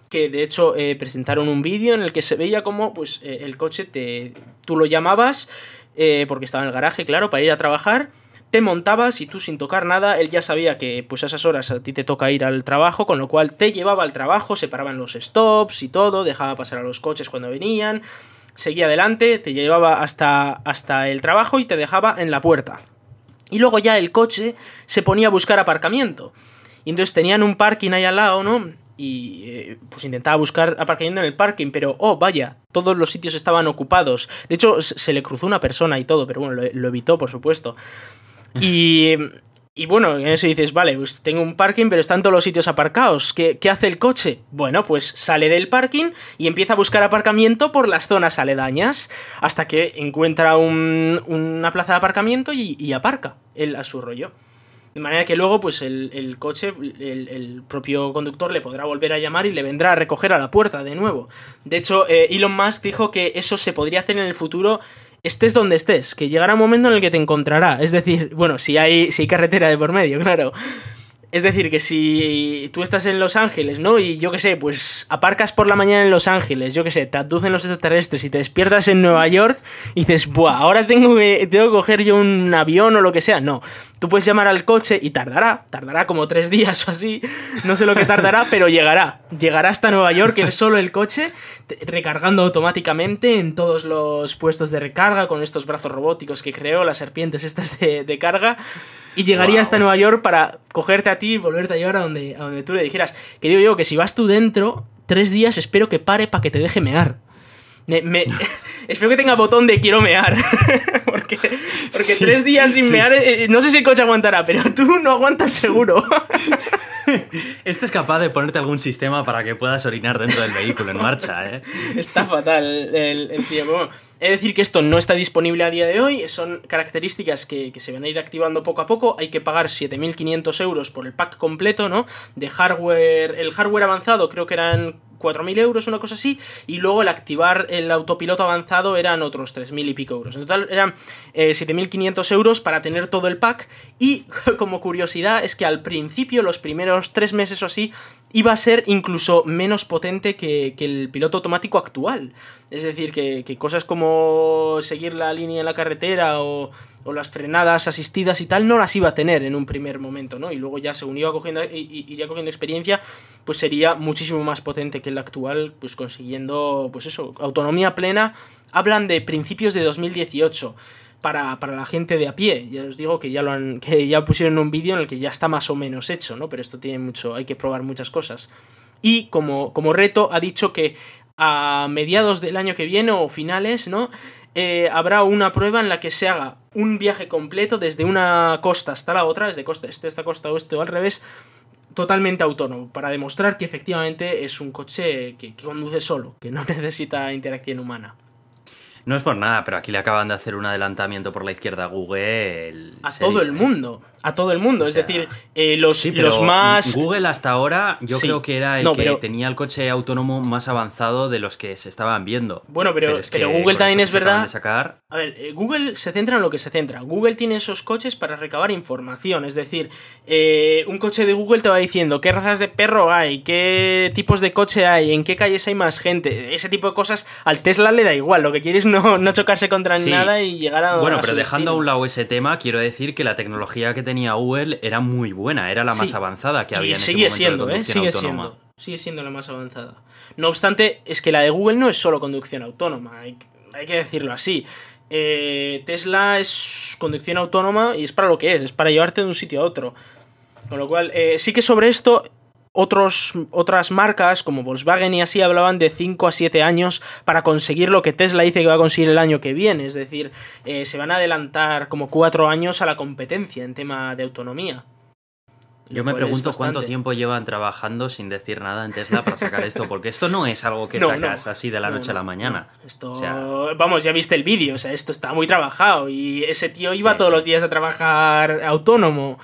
que de hecho eh, presentaron un vídeo en el que se veía como pues eh, el coche te tú lo llamabas eh, porque estaba en el garaje claro para ir a trabajar te montabas y tú sin tocar nada él ya sabía que pues a esas horas a ti te toca ir al trabajo con lo cual te llevaba al trabajo separaban los stops y todo dejaba pasar a los coches cuando venían seguía adelante te llevaba hasta hasta el trabajo y te dejaba en la puerta y luego ya el coche se ponía a buscar aparcamiento y entonces tenían un parking ahí al lado, ¿no? Y eh, pues intentaba buscar aparcamiento en el parking, pero oh, vaya, todos los sitios estaban ocupados. De hecho, se le cruzó una persona y todo, pero bueno, lo, evitó, por supuesto. Y, y bueno, en eso dices, vale, pues tengo un parking, pero están todos los sitios aparcados. ¿Qué, hace el coche? Bueno, pues sale del parking y empieza a buscar aparcamiento por las zonas aledañas, hasta que encuentra una plaza de aparcamiento y, y aparca él a su rollo. De manera que luego, pues el, coche, el, propio conductor le podrá volver a llamar y le vendrá a recoger a la puerta de nuevo. De hecho, eh, Elon Musk dijo que eso se podría hacer en el futuro estés donde estés, que llegará un momento en el que te encontrará. Es decir, bueno, si hay, si hay carretera de por medio, claro. Es decir, que si tú estás en Los Ángeles, ¿no? Y yo qué sé, pues aparcas por la mañana en Los Ángeles, yo qué sé, te abducen los extraterrestres y te despiertas en Nueva York y dices, buah, ahora tengo que, tengo que coger yo un avión o lo que sea. No, tú puedes llamar al coche y tardará, tardará como tres días o así, no sé lo que tardará, pero llegará. Llegará hasta Nueva York el solo el coche, recargando automáticamente en todos los puestos de recarga con estos brazos robóticos que creó, las serpientes estas de, carga, y llegaría hasta Nueva York para cogerte a ti y volverte a llevar a donde, a donde tú le dijeras. Que digo yo que si vas tú dentro, tres días espero que pare para que te deje mear. Me, espero que tenga botón de quiero mear. porque porque tres días sin mear, eh, no sé si el coche aguantará, pero tú no aguantas seguro. este es capaz de ponerte algún sistema para que puedas orinar dentro del vehículo en marcha, ¿eh? Está fatal el, el tío. Es decir que esto no está disponible a día de hoy, son características que, se van a ir activando poco a poco, hay que pagar 7.500 euros por el pack completo, ¿no? De hardware, el hardware avanzado creo que eran 4.000 euros, una cosa así, y luego el activar el autopiloto avanzado eran otros 3.000 y pico euros. En total eran 7.500 eh, euros para tener todo el pack, y como curiosidad es que al principio, los primeros tres meses o así, iba a ser incluso menos potente que, el piloto automático actual. Es decir, que, cosas como seguir la línea en la carretera o, las frenadas asistidas y tal no las iba a tener en un primer momento, ¿no? Y luego ya según iba cogiendo, iría cogiendo experiencia, pues sería muchísimo más potente que el actual, pues consiguiendo, pues eso, autonomía plena. Hablan de principios de 2018 para, la gente de a pie. Ya os digo que ya lo han, que ya pusieron un vídeo en el que ya está más o menos hecho, ¿no? Pero esto tiene mucho, hay que probar muchas cosas. Y como, como reto ha dicho que a mediados del año que viene o finales, ¿no? Eh, habrá una prueba en la que se haga un viaje completo desde una costa hasta la otra, desde costa este esta costa oeste o al revés, totalmente autónomo, para demostrar que efectivamente es un coche que conduce solo, que no necesita interacción humana. No es por nada, pero aquí le acaban de hacer un adelantamiento por la izquierda a Google. A todo el mundo a todo el mundo. es decir, eh, los, los más. Google hasta ahora yo creo que era el que tenía el coche autónomo más avanzado de los que se estaban viendo. Bueno, pero, pero, Google también es verdad. A ver, eh, Google se centra en lo que se centra. Google tiene esos coches para recabar información. Es decir, eh, un coche de Google te va diciendo qué razas de perro hay, qué tipos de coche hay, en qué calles hay más gente. Ese tipo de cosas al Tesla le da igual. Lo que quiere es no, no chocarse contra nada y llegar a. Bueno, pero dejando a un lado ese tema, quiero decir que la tecnología que tenía Google era muy buena, era la más avanzada que había en sigue ese siendo, ¿eh? sigue siendo, sigue siendo la más avanzada. No obstante, es que la de Google no es solo conducción autónoma, hay, que decirlo así. Eh, Tesla es conducción autónoma y es para lo que es, es para llevarte de un sitio a otro. Con lo cual, eh, sí que sobre esto otros, otras marcas como Volkswagen y así hablaban de 5 a 7 años para conseguir lo que Tesla dice que va a conseguir el año que viene. Es decir, eh, se van a adelantar como 4 años a la competencia en tema de autonomía. Yo me pregunto cuánto tiempo llevan trabajando sin decir nada en Tesla para sacar esto, porque esto no es algo que sacas así de la noche a la mañana. Esto, vamos, ya viste el vídeo, o sea, esto está muy trabajado y ese tío iba todos los días a trabajar autónomo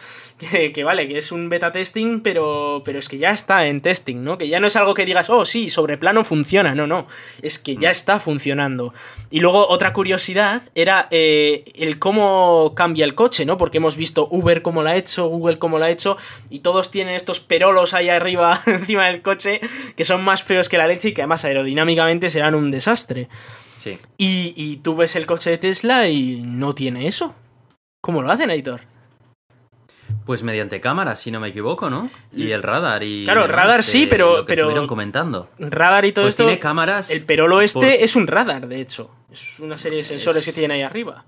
que, vale, que es un beta testing, pero, pero es que ya está en testing, ¿no? Que ya no es algo que digas, oh, sí, sobre plano funciona, no, no, es que ya mm. está funcionando. Y luego otra curiosidad era eh, el cómo cambia el coche, ¿no? Porque hemos visto Uber cómo lo ha hecho, Google cómo lo ha hecho, y todos tienen estos perolos ahí arriba, encima del coche, que son más feos que la leche y que además aerodinámicamente serán un desastre. Sí. Y, y tú ves el coche de Tesla y no tiene eso. ¿Cómo lo hacen, Editor? Pues mediante cámara, si no me equivoco, ¿no? Y el radar y... Claro, radar sí, pero... pero estuvieron comentando. Radar y todo pues esto... tiene cámaras... El perolo este es un radar, de hecho. Es una serie de sensores que tienen ahí arriba.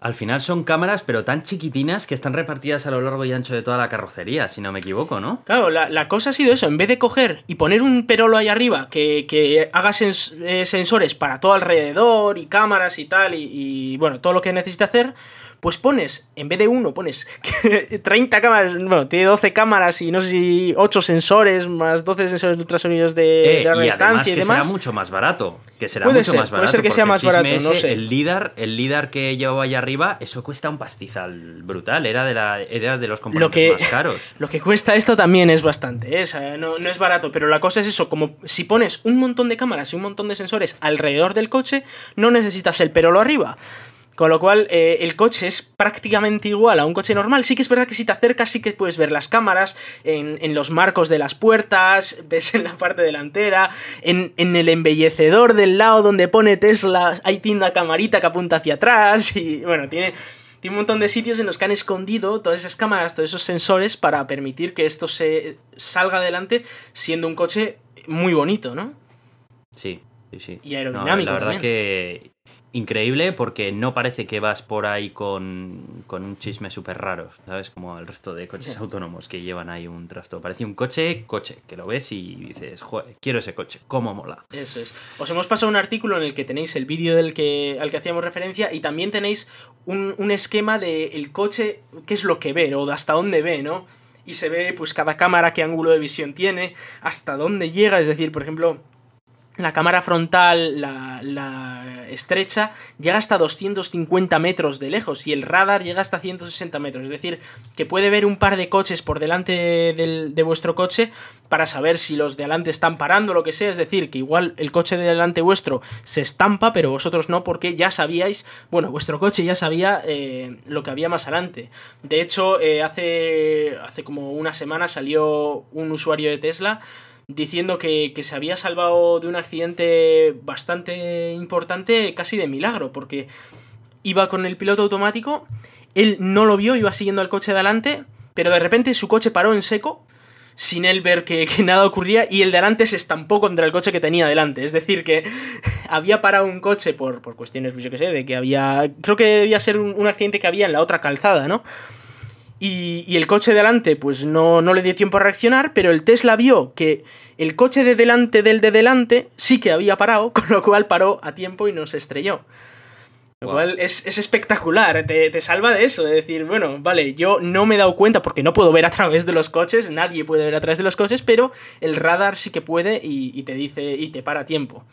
Al final son cámaras, pero tan chiquitinas que están repartidas a lo largo y ancho de toda la carrocería, si no me equivoco, ¿no? Claro, la, cosa ha sido eso. En vez de coger y poner un perolo ahí arriba que, que haga eh, sensores para todo alrededor y cámaras y tal, y, y bueno, todo lo que necesita hacer, pues pones, en vez de uno, pones 30 cámaras, bueno, tiene 12 cámaras y no sé si 8 sensores, más 12 sensores de ultrasonidos de, eh, de y, además que será mucho más barato. Que será mucho más barato. Puede ser que sea más barato, no sé. El líder, el líder que llevo allá arriba, eso cuesta un pastizal brutal. Era de, la, era de los componentes más caros. Lo que cuesta esto también es bastante, ¿eh? no, no es barato, pero la cosa es eso, como si pones un montón de cámaras y un montón de sensores alrededor del coche, no necesitas el perolo arriba Con lo cual, eh, el coche es prácticamente igual a un coche normal. Sí que es verdad que si te acercas, sí que puedes ver las cámaras en, en los marcos de las puertas, ves en la parte delantera, en, en, el embellecedor del lado donde pone Tesla, hay tienda camarita que apunta hacia atrás. Y bueno, tiene, tiene un montón de sitios en los que han escondido todas esas cámaras, todos esos sensores para permitir que esto se salga adelante siendo un coche muy bonito, ¿no? Sí, sí, sí. Y aerodinámico. la verdad que increíble porque no parece que vas por ahí con, con un chisme súper raro, ¿sabes? Como el resto de coches autónomos que llevan ahí un trasto. Parece un coche, coche, que lo ves y dices, joder, quiero ese coche, cómo mola. Eso es. Os hemos pasado un artículo en el que tenéis el vídeo del que, al que hacíamos referencia y también tenéis un, un esquema del el coche, qué es lo que ve o de hasta dónde ve, ¿no? Y se ve pues cada cámara qué ángulo de visión tiene, hasta dónde llega, es decir, por ejemplo la cámara frontal, la, estrecha, llega hasta 250 metros de lejos y el radar llega hasta 160 metros. Es decir, que puede ver un par de coches por delante de, vuestro coche para saber si los de delante están parando lo que sea. Es decir, que igual el coche de delante vuestro se estampa, pero vosotros no, porque ya sabíais, bueno, vuestro coche ya sabía eh, lo que había más adelante. De hecho, eh, hace, hace como una semana salió un usuario de Tesla diciendo que, se había salvado de un accidente bastante importante casi de milagro, porque iba con el piloto automático, él no lo vio, iba siguiendo al coche de adelante, pero de repente su coche paró en seco, sin él ver que, nada ocurría, y el de adelante se estampó contra el coche que tenía delante. Es decir, que había parado un coche por, por cuestiones, pues yo que sé, de que había... Creo que debía ser un, un accidente que había en la otra calzada, ¿no? Y, el coche de delante, pues no, no le dio tiempo a reaccionar, pero el Tesla vio que el coche de delante del de delante sí que había parado, con lo cual paró a tiempo y no se estrelló. Lo cual es, espectacular, te, salva de eso, de decir, bueno, vale, yo no me he dado cuenta porque no puedo ver a través de los coches, nadie puede ver a través de los coches, pero el radar sí que puede y, y te dice y te para a tiempo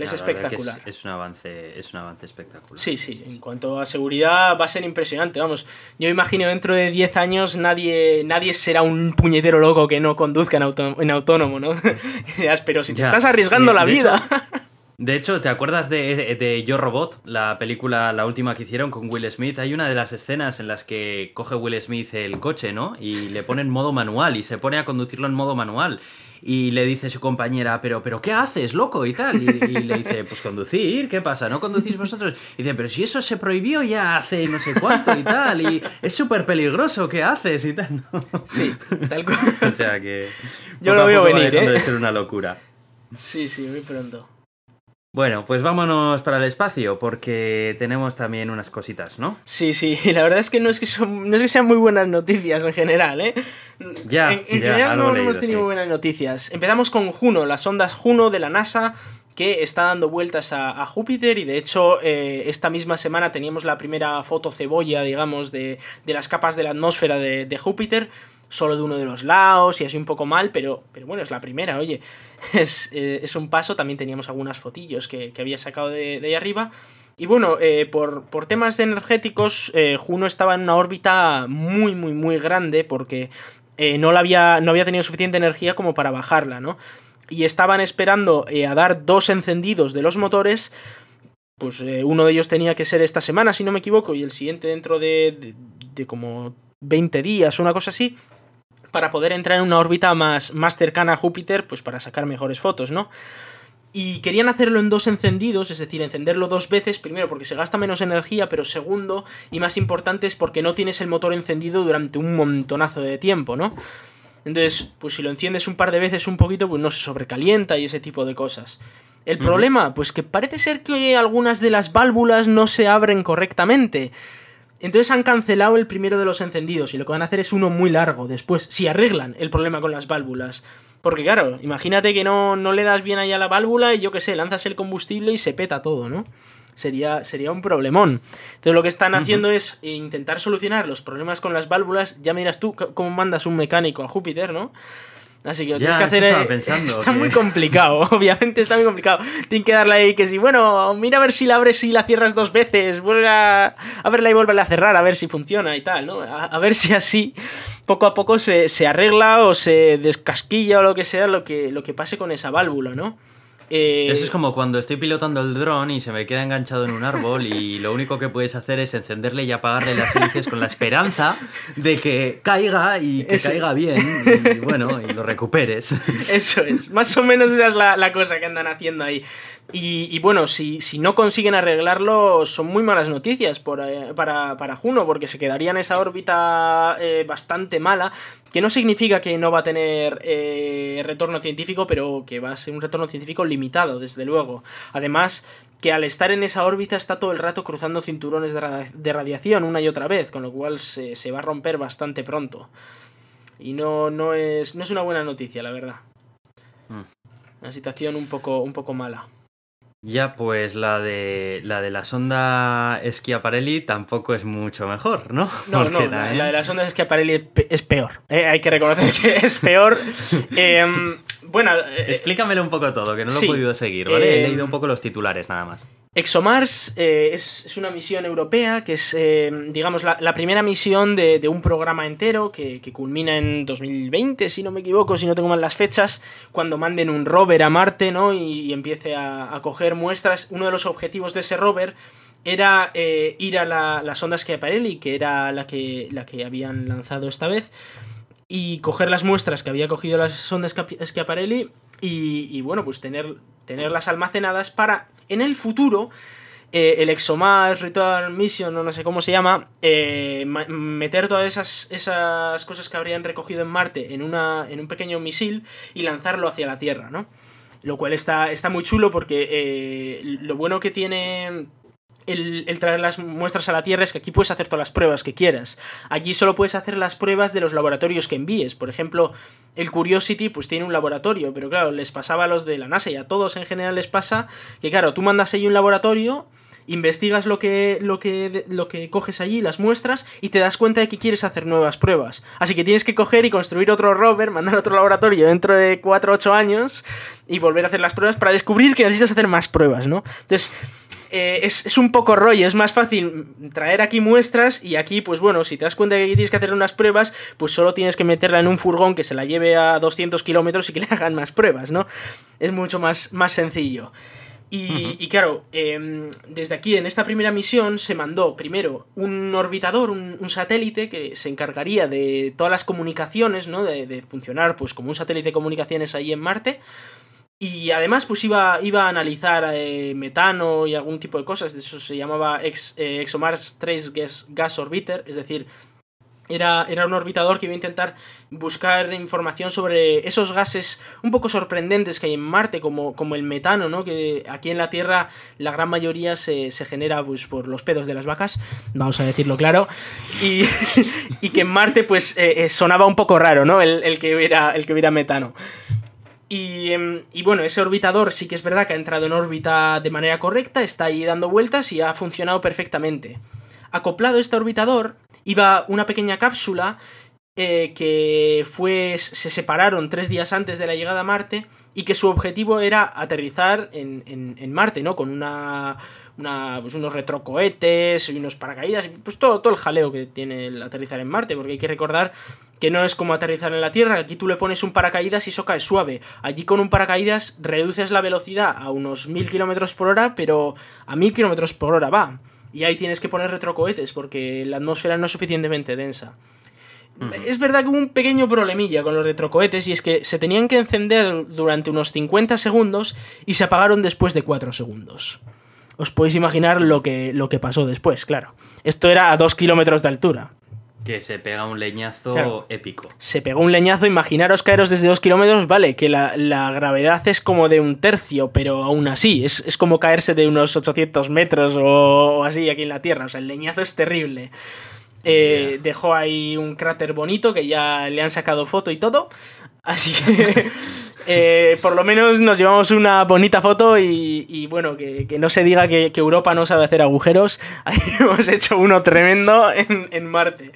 es espectacular. Es, un avance, es un avance espectacular. Sí, sí, en cuanto a seguridad va a ser impresionante, vamos. Yo imagino dentro de 10 años nadie, nadie será un puñetero loco que no conduzca en, autónomo, ¿no? Pero si te estás arriesgando la vida... De hecho, ¿te acuerdas de, de, Yo Robot, la película, la última que hicieron con Will Smith? Hay una de las escenas en las que coge Will Smith el coche, ¿no? Y le pone en modo manual y se pone a conducirlo en modo manual y le dice su compañera, pero, pero ¿qué haces, loco? Y tal. Y, le dice, pues conducir, ¿qué pasa? ¿No conducís vosotros? Y dice, pero si eso se prohibió ya hace no sé cuánto y tal, y es súper peligroso, ¿qué haces? Y tal, Sí, tal cual. o sea que... Yo lo veo venir, ¿eh? de ser una locura. Sí, sí, muy pronto. Bueno, pues vámonos para el espacio, porque tenemos también unas cositas, ¿no? Sí, sí, la verdad es que no es que, son, no es que sean muy buenas noticias en general, ¿eh? Ya, en, general no, hemos tenido muy buenas noticias. Empezamos con Juno, las ondas Juno de la NASA, que está dando vueltas a, Júpiter y de hecho eh, esta misma semana teníamos la primera foto cebolla, digamos, de, de las capas de la atmósfera de, de Júpiter solo de uno de los lados y así un poco mal, pero, pero bueno, es la primera, oye, es, eh, es un paso, también teníamos algunas fotillos que, había sacado de, ahí arriba. Y bueno, eh, por, por, temas de energéticos, eh, Juno estaba en una órbita muy, muy, muy grande porque no, la había, no había tenido suficiente energía como para bajarla, ¿no? Y estaban esperando a dar dos encendidos de los motores pues uno de ellos tenía que ser esta semana, si no me equivoco, y el siguiente dentro de, de, de, como 20 días, una cosa así, para poder entrar en una órbita más, más cercana a Júpiter, pues para sacar mejores fotos, ¿no? Y querían hacerlo en dos encendidos, es decir, encenderlo dos veces, primero porque se gasta menos energía, pero segundo, y más importante, es porque no tienes el motor encendido durante un montonazo de tiempo, ¿no? Entonces, pues si lo enciendes un par de veces un poquito, pues no se sobrecalienta y ese tipo de cosas. El problema, pues que parece ser que algunas de las válvulas no se abren correctamente. Entonces han cancelado el primero de los encendidos y lo que van a hacer es uno muy largo después, si arreglan el problema con las válvulas. Porque claro, imagínate que no, no le das bien ahí a la válvula y yo qué sé, lanzas el combustible y se peta todo, ¿no? Sería, sería un problemón. Entonces lo que están haciendo es intentar solucionar los problemas con las válvulas. Ya miras tú cómo mandas un mecánico a Júpiter, ¿no? Así que lo tienes que hacer. está muy complicado, obviamente está muy complicado. Tienes que darle ahí que si, bueno, mira a ver si la abres y la cierras dos veces, vuelve a, a verla y vuelve a cerrar, a ver si funciona y tal, ¿no? A, ver si así poco a poco se, arregla o se descasquilla o lo que sea lo que, lo que pase con esa válvula, ¿no? Eh, Eso es como cuando estoy pilotando el dron y se me queda enganchado en un árbol y lo único que puedes hacer es encenderle y apagarle las hélices con la esperanza de que caiga y que Eso caiga es. bien y bueno, y lo recuperes. Eso es, más o menos esa es la, la cosa que andan haciendo ahí. Y, y bueno, si, si no consiguen arreglarlo, son muy malas noticias por, eh, para, para Juno, porque se quedaría en esa órbita eh, bastante mala, que no significa que no va a tener eh, retorno científico, pero que va a ser un retorno científico limitado, desde luego. Además, que al estar en esa órbita está todo el rato cruzando cinturones de, radi- de radiación una y otra vez, con lo cual se, se va a romper bastante pronto. Y no, no, es, no es una buena noticia, la verdad. Mm. Una situación un poco, un poco mala. Ya, pues la de la de la sonda Schiaparelli tampoco es mucho mejor, ¿no? No, Porque no, la, también- la de las ondas Schiaparelli es pe- es peor. eh, hay que reconocer que es peor. Em, bueno, eh, Explícamelo un poco todo, que no lo sí. he podido seguir, ¿vale? He Eh, leído un poco los titulares nada más. ExoMars eh, es, una misión europea que es, eh, digamos, la, primera misión de, un programa entero que, culmina en 2020, si no me equivoco, si no tengo mal las fechas, cuando manden un rover a Marte, ¿no? Y, empiece a, coger muestras. Uno de los objetivos de ese rover era eh, ir a la, la sonda Schiaparelli, que era la que, la que habían lanzado esta vez, y coger las muestras que había cogido la sonda Schiap- Schiaparelli y, y, bueno, pues tener, tenerlas almacenadas para en el futuro eh, el ExoMars Return Mission, o no sé cómo se llama, eh, meter todas esas, esas cosas que habrían recogido en Marte en, una, en un pequeño misil y lanzarlo hacia la Tierra, ¿no? Lo cual está, está muy chulo porque eh, lo bueno que tiene el, traer las muestras a la Tierra es que aquí puedes hacer todas las pruebas que quieras. Allí solo puedes hacer las pruebas de los laboratorios que envíes. Por ejemplo, el Curiosity pues tiene un laboratorio, pero claro, les pasaba a los de la NASA y a todos en general les pasa que claro, tú mandas ahí un laboratorio investigas lo que, lo que, lo que coges allí, las muestras, y te das cuenta de que quieres hacer nuevas pruebas. Así que tienes que coger y construir otro rover, mandar a otro laboratorio dentro de 4 o 8 años y volver a hacer las pruebas para descubrir que necesitas hacer más pruebas, ¿no? Entonces, eh, es, es, un poco rollo, es más fácil traer aquí muestras y aquí, pues bueno, si te das cuenta que tienes que hacer unas pruebas, pues solo tienes que meterla en un furgón que se la lleve a 200 kilómetros y que le hagan más pruebas, ¿no? Es mucho más, más sencillo. Y, uh -huh. y, claro, eh, desde aquí en esta primera misión se mandó primero un orbitador, un, un satélite que se encargaría de todas las comunicaciones, ¿no? De, de, funcionar pues como un satélite de comunicaciones ahí en Marte. Y además pues iba, iba a analizar eh, metano y algún tipo de cosas, de eso se llamaba ex, eh, ExoMars 3 Gas, Orbiter, es decir, era, era, un orbitador que iba a intentar buscar información sobre esos gases un poco sorprendentes que hay en Marte, como, como el metano, ¿no? Que aquí en la Tierra la gran mayoría se, se genera pues, por los pedos de las vacas, vamos a decirlo claro, y, y que en Marte pues eh, sonaba un poco raro, ¿no? El, el, que, hubiera, el que hubiera metano. Y, y, bueno, ese orbitador sí que es verdad que ha entrado en órbita de manera correcta, está ahí dando vueltas y ha funcionado perfectamente. Acoplado a este orbitador iba una pequeña cápsula eh, que fue se separaron tres días antes de la llegada a Marte y que su objetivo era aterrizar en, en, en Marte, ¿no? Con una, una pues unos retrocohetes y unos paracaídas, pues todo, todo el jaleo que tiene el aterrizar en Marte, porque hay que recordar que no es como aterrizar en la Tierra, aquí tú le pones un paracaídas y eso cae suave. Allí con un paracaídas reduces la velocidad a unos 1000 km por hora, pero a 1000 km por hora va. Y ahí tienes que poner retrocohetes porque la atmósfera no es suficientemente densa. Uh -huh. Es verdad que hubo un pequeño problemilla con los retrocohetes y es que se tenían que encender durante unos 50 segundos y se apagaron después de 4 segundos. Os podéis imaginar lo que, lo que pasó después, claro. Esto era a 2 kilómetros de altura. Que se pega un leñazo claro. épico. Se pegó un leñazo, imaginaros caeros desde 2 kilómetros, vale, que la, la, gravedad es como de un tercio, pero aún así, es, es como caerse de unos 800 metros o, o, así aquí en la Tierra, o sea, el leñazo es terrible. Eh, yeah. Dejó ahí un cráter bonito que ya le han sacado foto y todo, así que... Eh, por lo menos nos llevamos una bonita foto y, y bueno, que, que, no se diga que, que, Europa no sabe hacer agujeros. Ahí hemos hecho uno tremendo en, en Marte.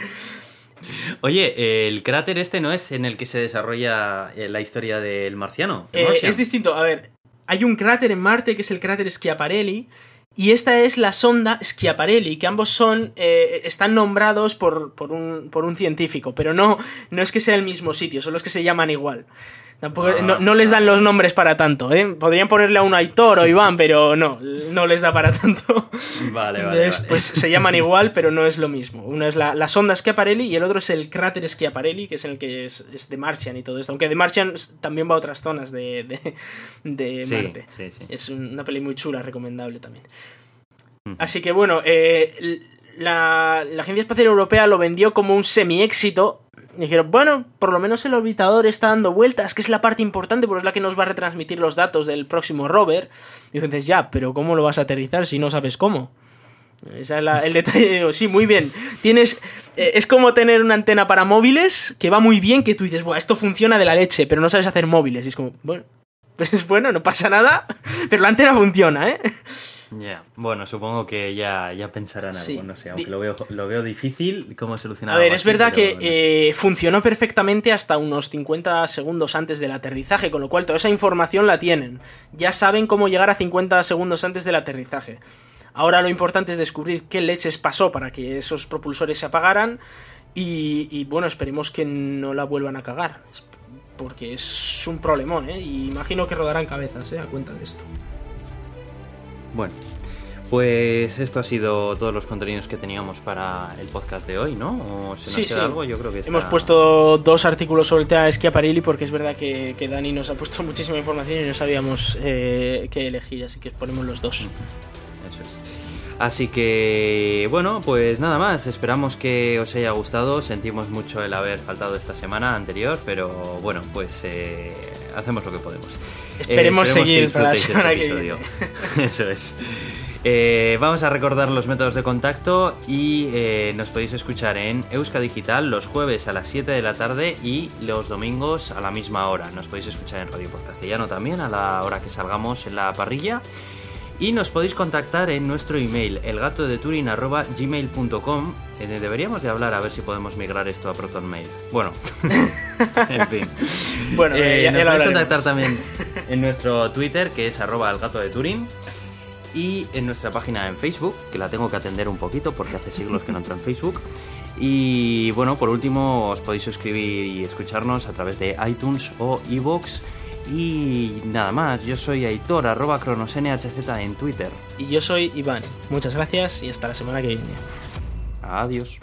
Oye, el cráter este no es en el que se desarrolla eh, la historia del marciano. Eh, es distinto. A ver, hay un cráter en Marte que es el cráter Schiaparelli. Y esta es la sonda Schiaparelli, que ambos son. Eh, están nombrados por, por, un, por un científico, pero no, no es que sea el mismo sitio, son los que se llaman igual. Tampoco, Ah, no, no les dan los nombres para tanto, ¿eh? Podrían ponerle a un Aitor o Iván, pero no, no les da para tanto. Vale, vale, Entonces, vale. pues se llaman igual, pero no es lo mismo. Uno es la, la sonda Schiaparelli y el otro es el cráter Schiaparelli, que es el que es, es de Martian y todo esto. Aunque de Martian también va a otras zonas de, de, de Sí, Marte. sí, sí. Es una peli muy chula, recomendable también. Ujú. Así que bueno, eh, la, la Agencia Espacial Europea lo vendió como un semi-éxito. Y dijeron, bueno, por lo menos el orbitador está dando vueltas, que es la parte importante, porque es la que nos va a retransmitir los datos del próximo rover. Y dices, ya, pero ¿cómo lo vas a aterrizar si no sabes cómo? Es el detalle. Digo, sí, muy bien. Tienes. eh, es como tener una antena para móviles que va muy bien, que tú dices, Buah, esto funciona de la leche, pero no sabes hacer móviles. Y es como, bueno, pues bueno, no pasa nada, pero la antena funciona, ¿eh? Ya, bueno, supongo que ya, ya pensarán algo, Sí. no sé, aunque Di- lo veo, lo veo difícil cómo solucionar A ver, es así, verdad que no sé. eh, funcionó perfectamente hasta unos 50 segundos antes del aterrizaje, con lo cual toda esa información la tienen. Ya saben cómo llegar a 50 segundos antes del aterrizaje. Ahora lo importante es descubrir qué leches pasó para que esos propulsores se apagaran y, y, bueno, esperemos que no la vuelvan a cagar. Porque es un problemón, ¿eh? Y imagino que rodarán cabezas, ¿eh? A cuenta de esto. Bueno, pues esto ha sido todos los contenidos que teníamos para el podcast de hoy, ¿no? ¿O se nos Sí, queda sí. algo? Yo creo que está- Hemos puesto dos artículos sobre el tema de Schiaparelli porque es verdad que, que Dani nos ha puesto muchísima información y no sabíamos eh, qué elegir, así que ponemos los dos. Eso es. Así que, bueno, pues nada más. Esperamos que os haya gustado. Sentimos mucho el haber faltado esta semana anterior, pero bueno, pues eh, hacemos lo que podemos. Esperemos seguir para este que episodio. Eso es. Eh, vamos a recordar los métodos de contacto y eh, nos podéis escuchar en Euska Digital los jueves a las 7 de la tarde y los domingos a la misma hora. Nos podéis escuchar en Radio Post Castellano también a la hora que salgamos en la parrilla. Y nos podéis contactar en nuestro email, elgatodeturin.gmail.com. Eh, Deberíamos de hablar a ver si podemos migrar esto a ProtonMail. Bueno, en fin. Bueno, Eh, eh, ya, nos ya lo podéis contactar también en nuestro Twitter, que es arroba el gato de Turín. Y en nuestra página en Facebook, que la tengo que atender un poquito porque hace siglos que no entro en Facebook. Y bueno, por último, os podéis suscribir y escucharnos a través de iTunes o iVoox. Y nada más, yo soy Aitor, arroba cronosnhz en Twitter. Y yo soy Iván. Muchas gracias y hasta la semana que viene. Adiós.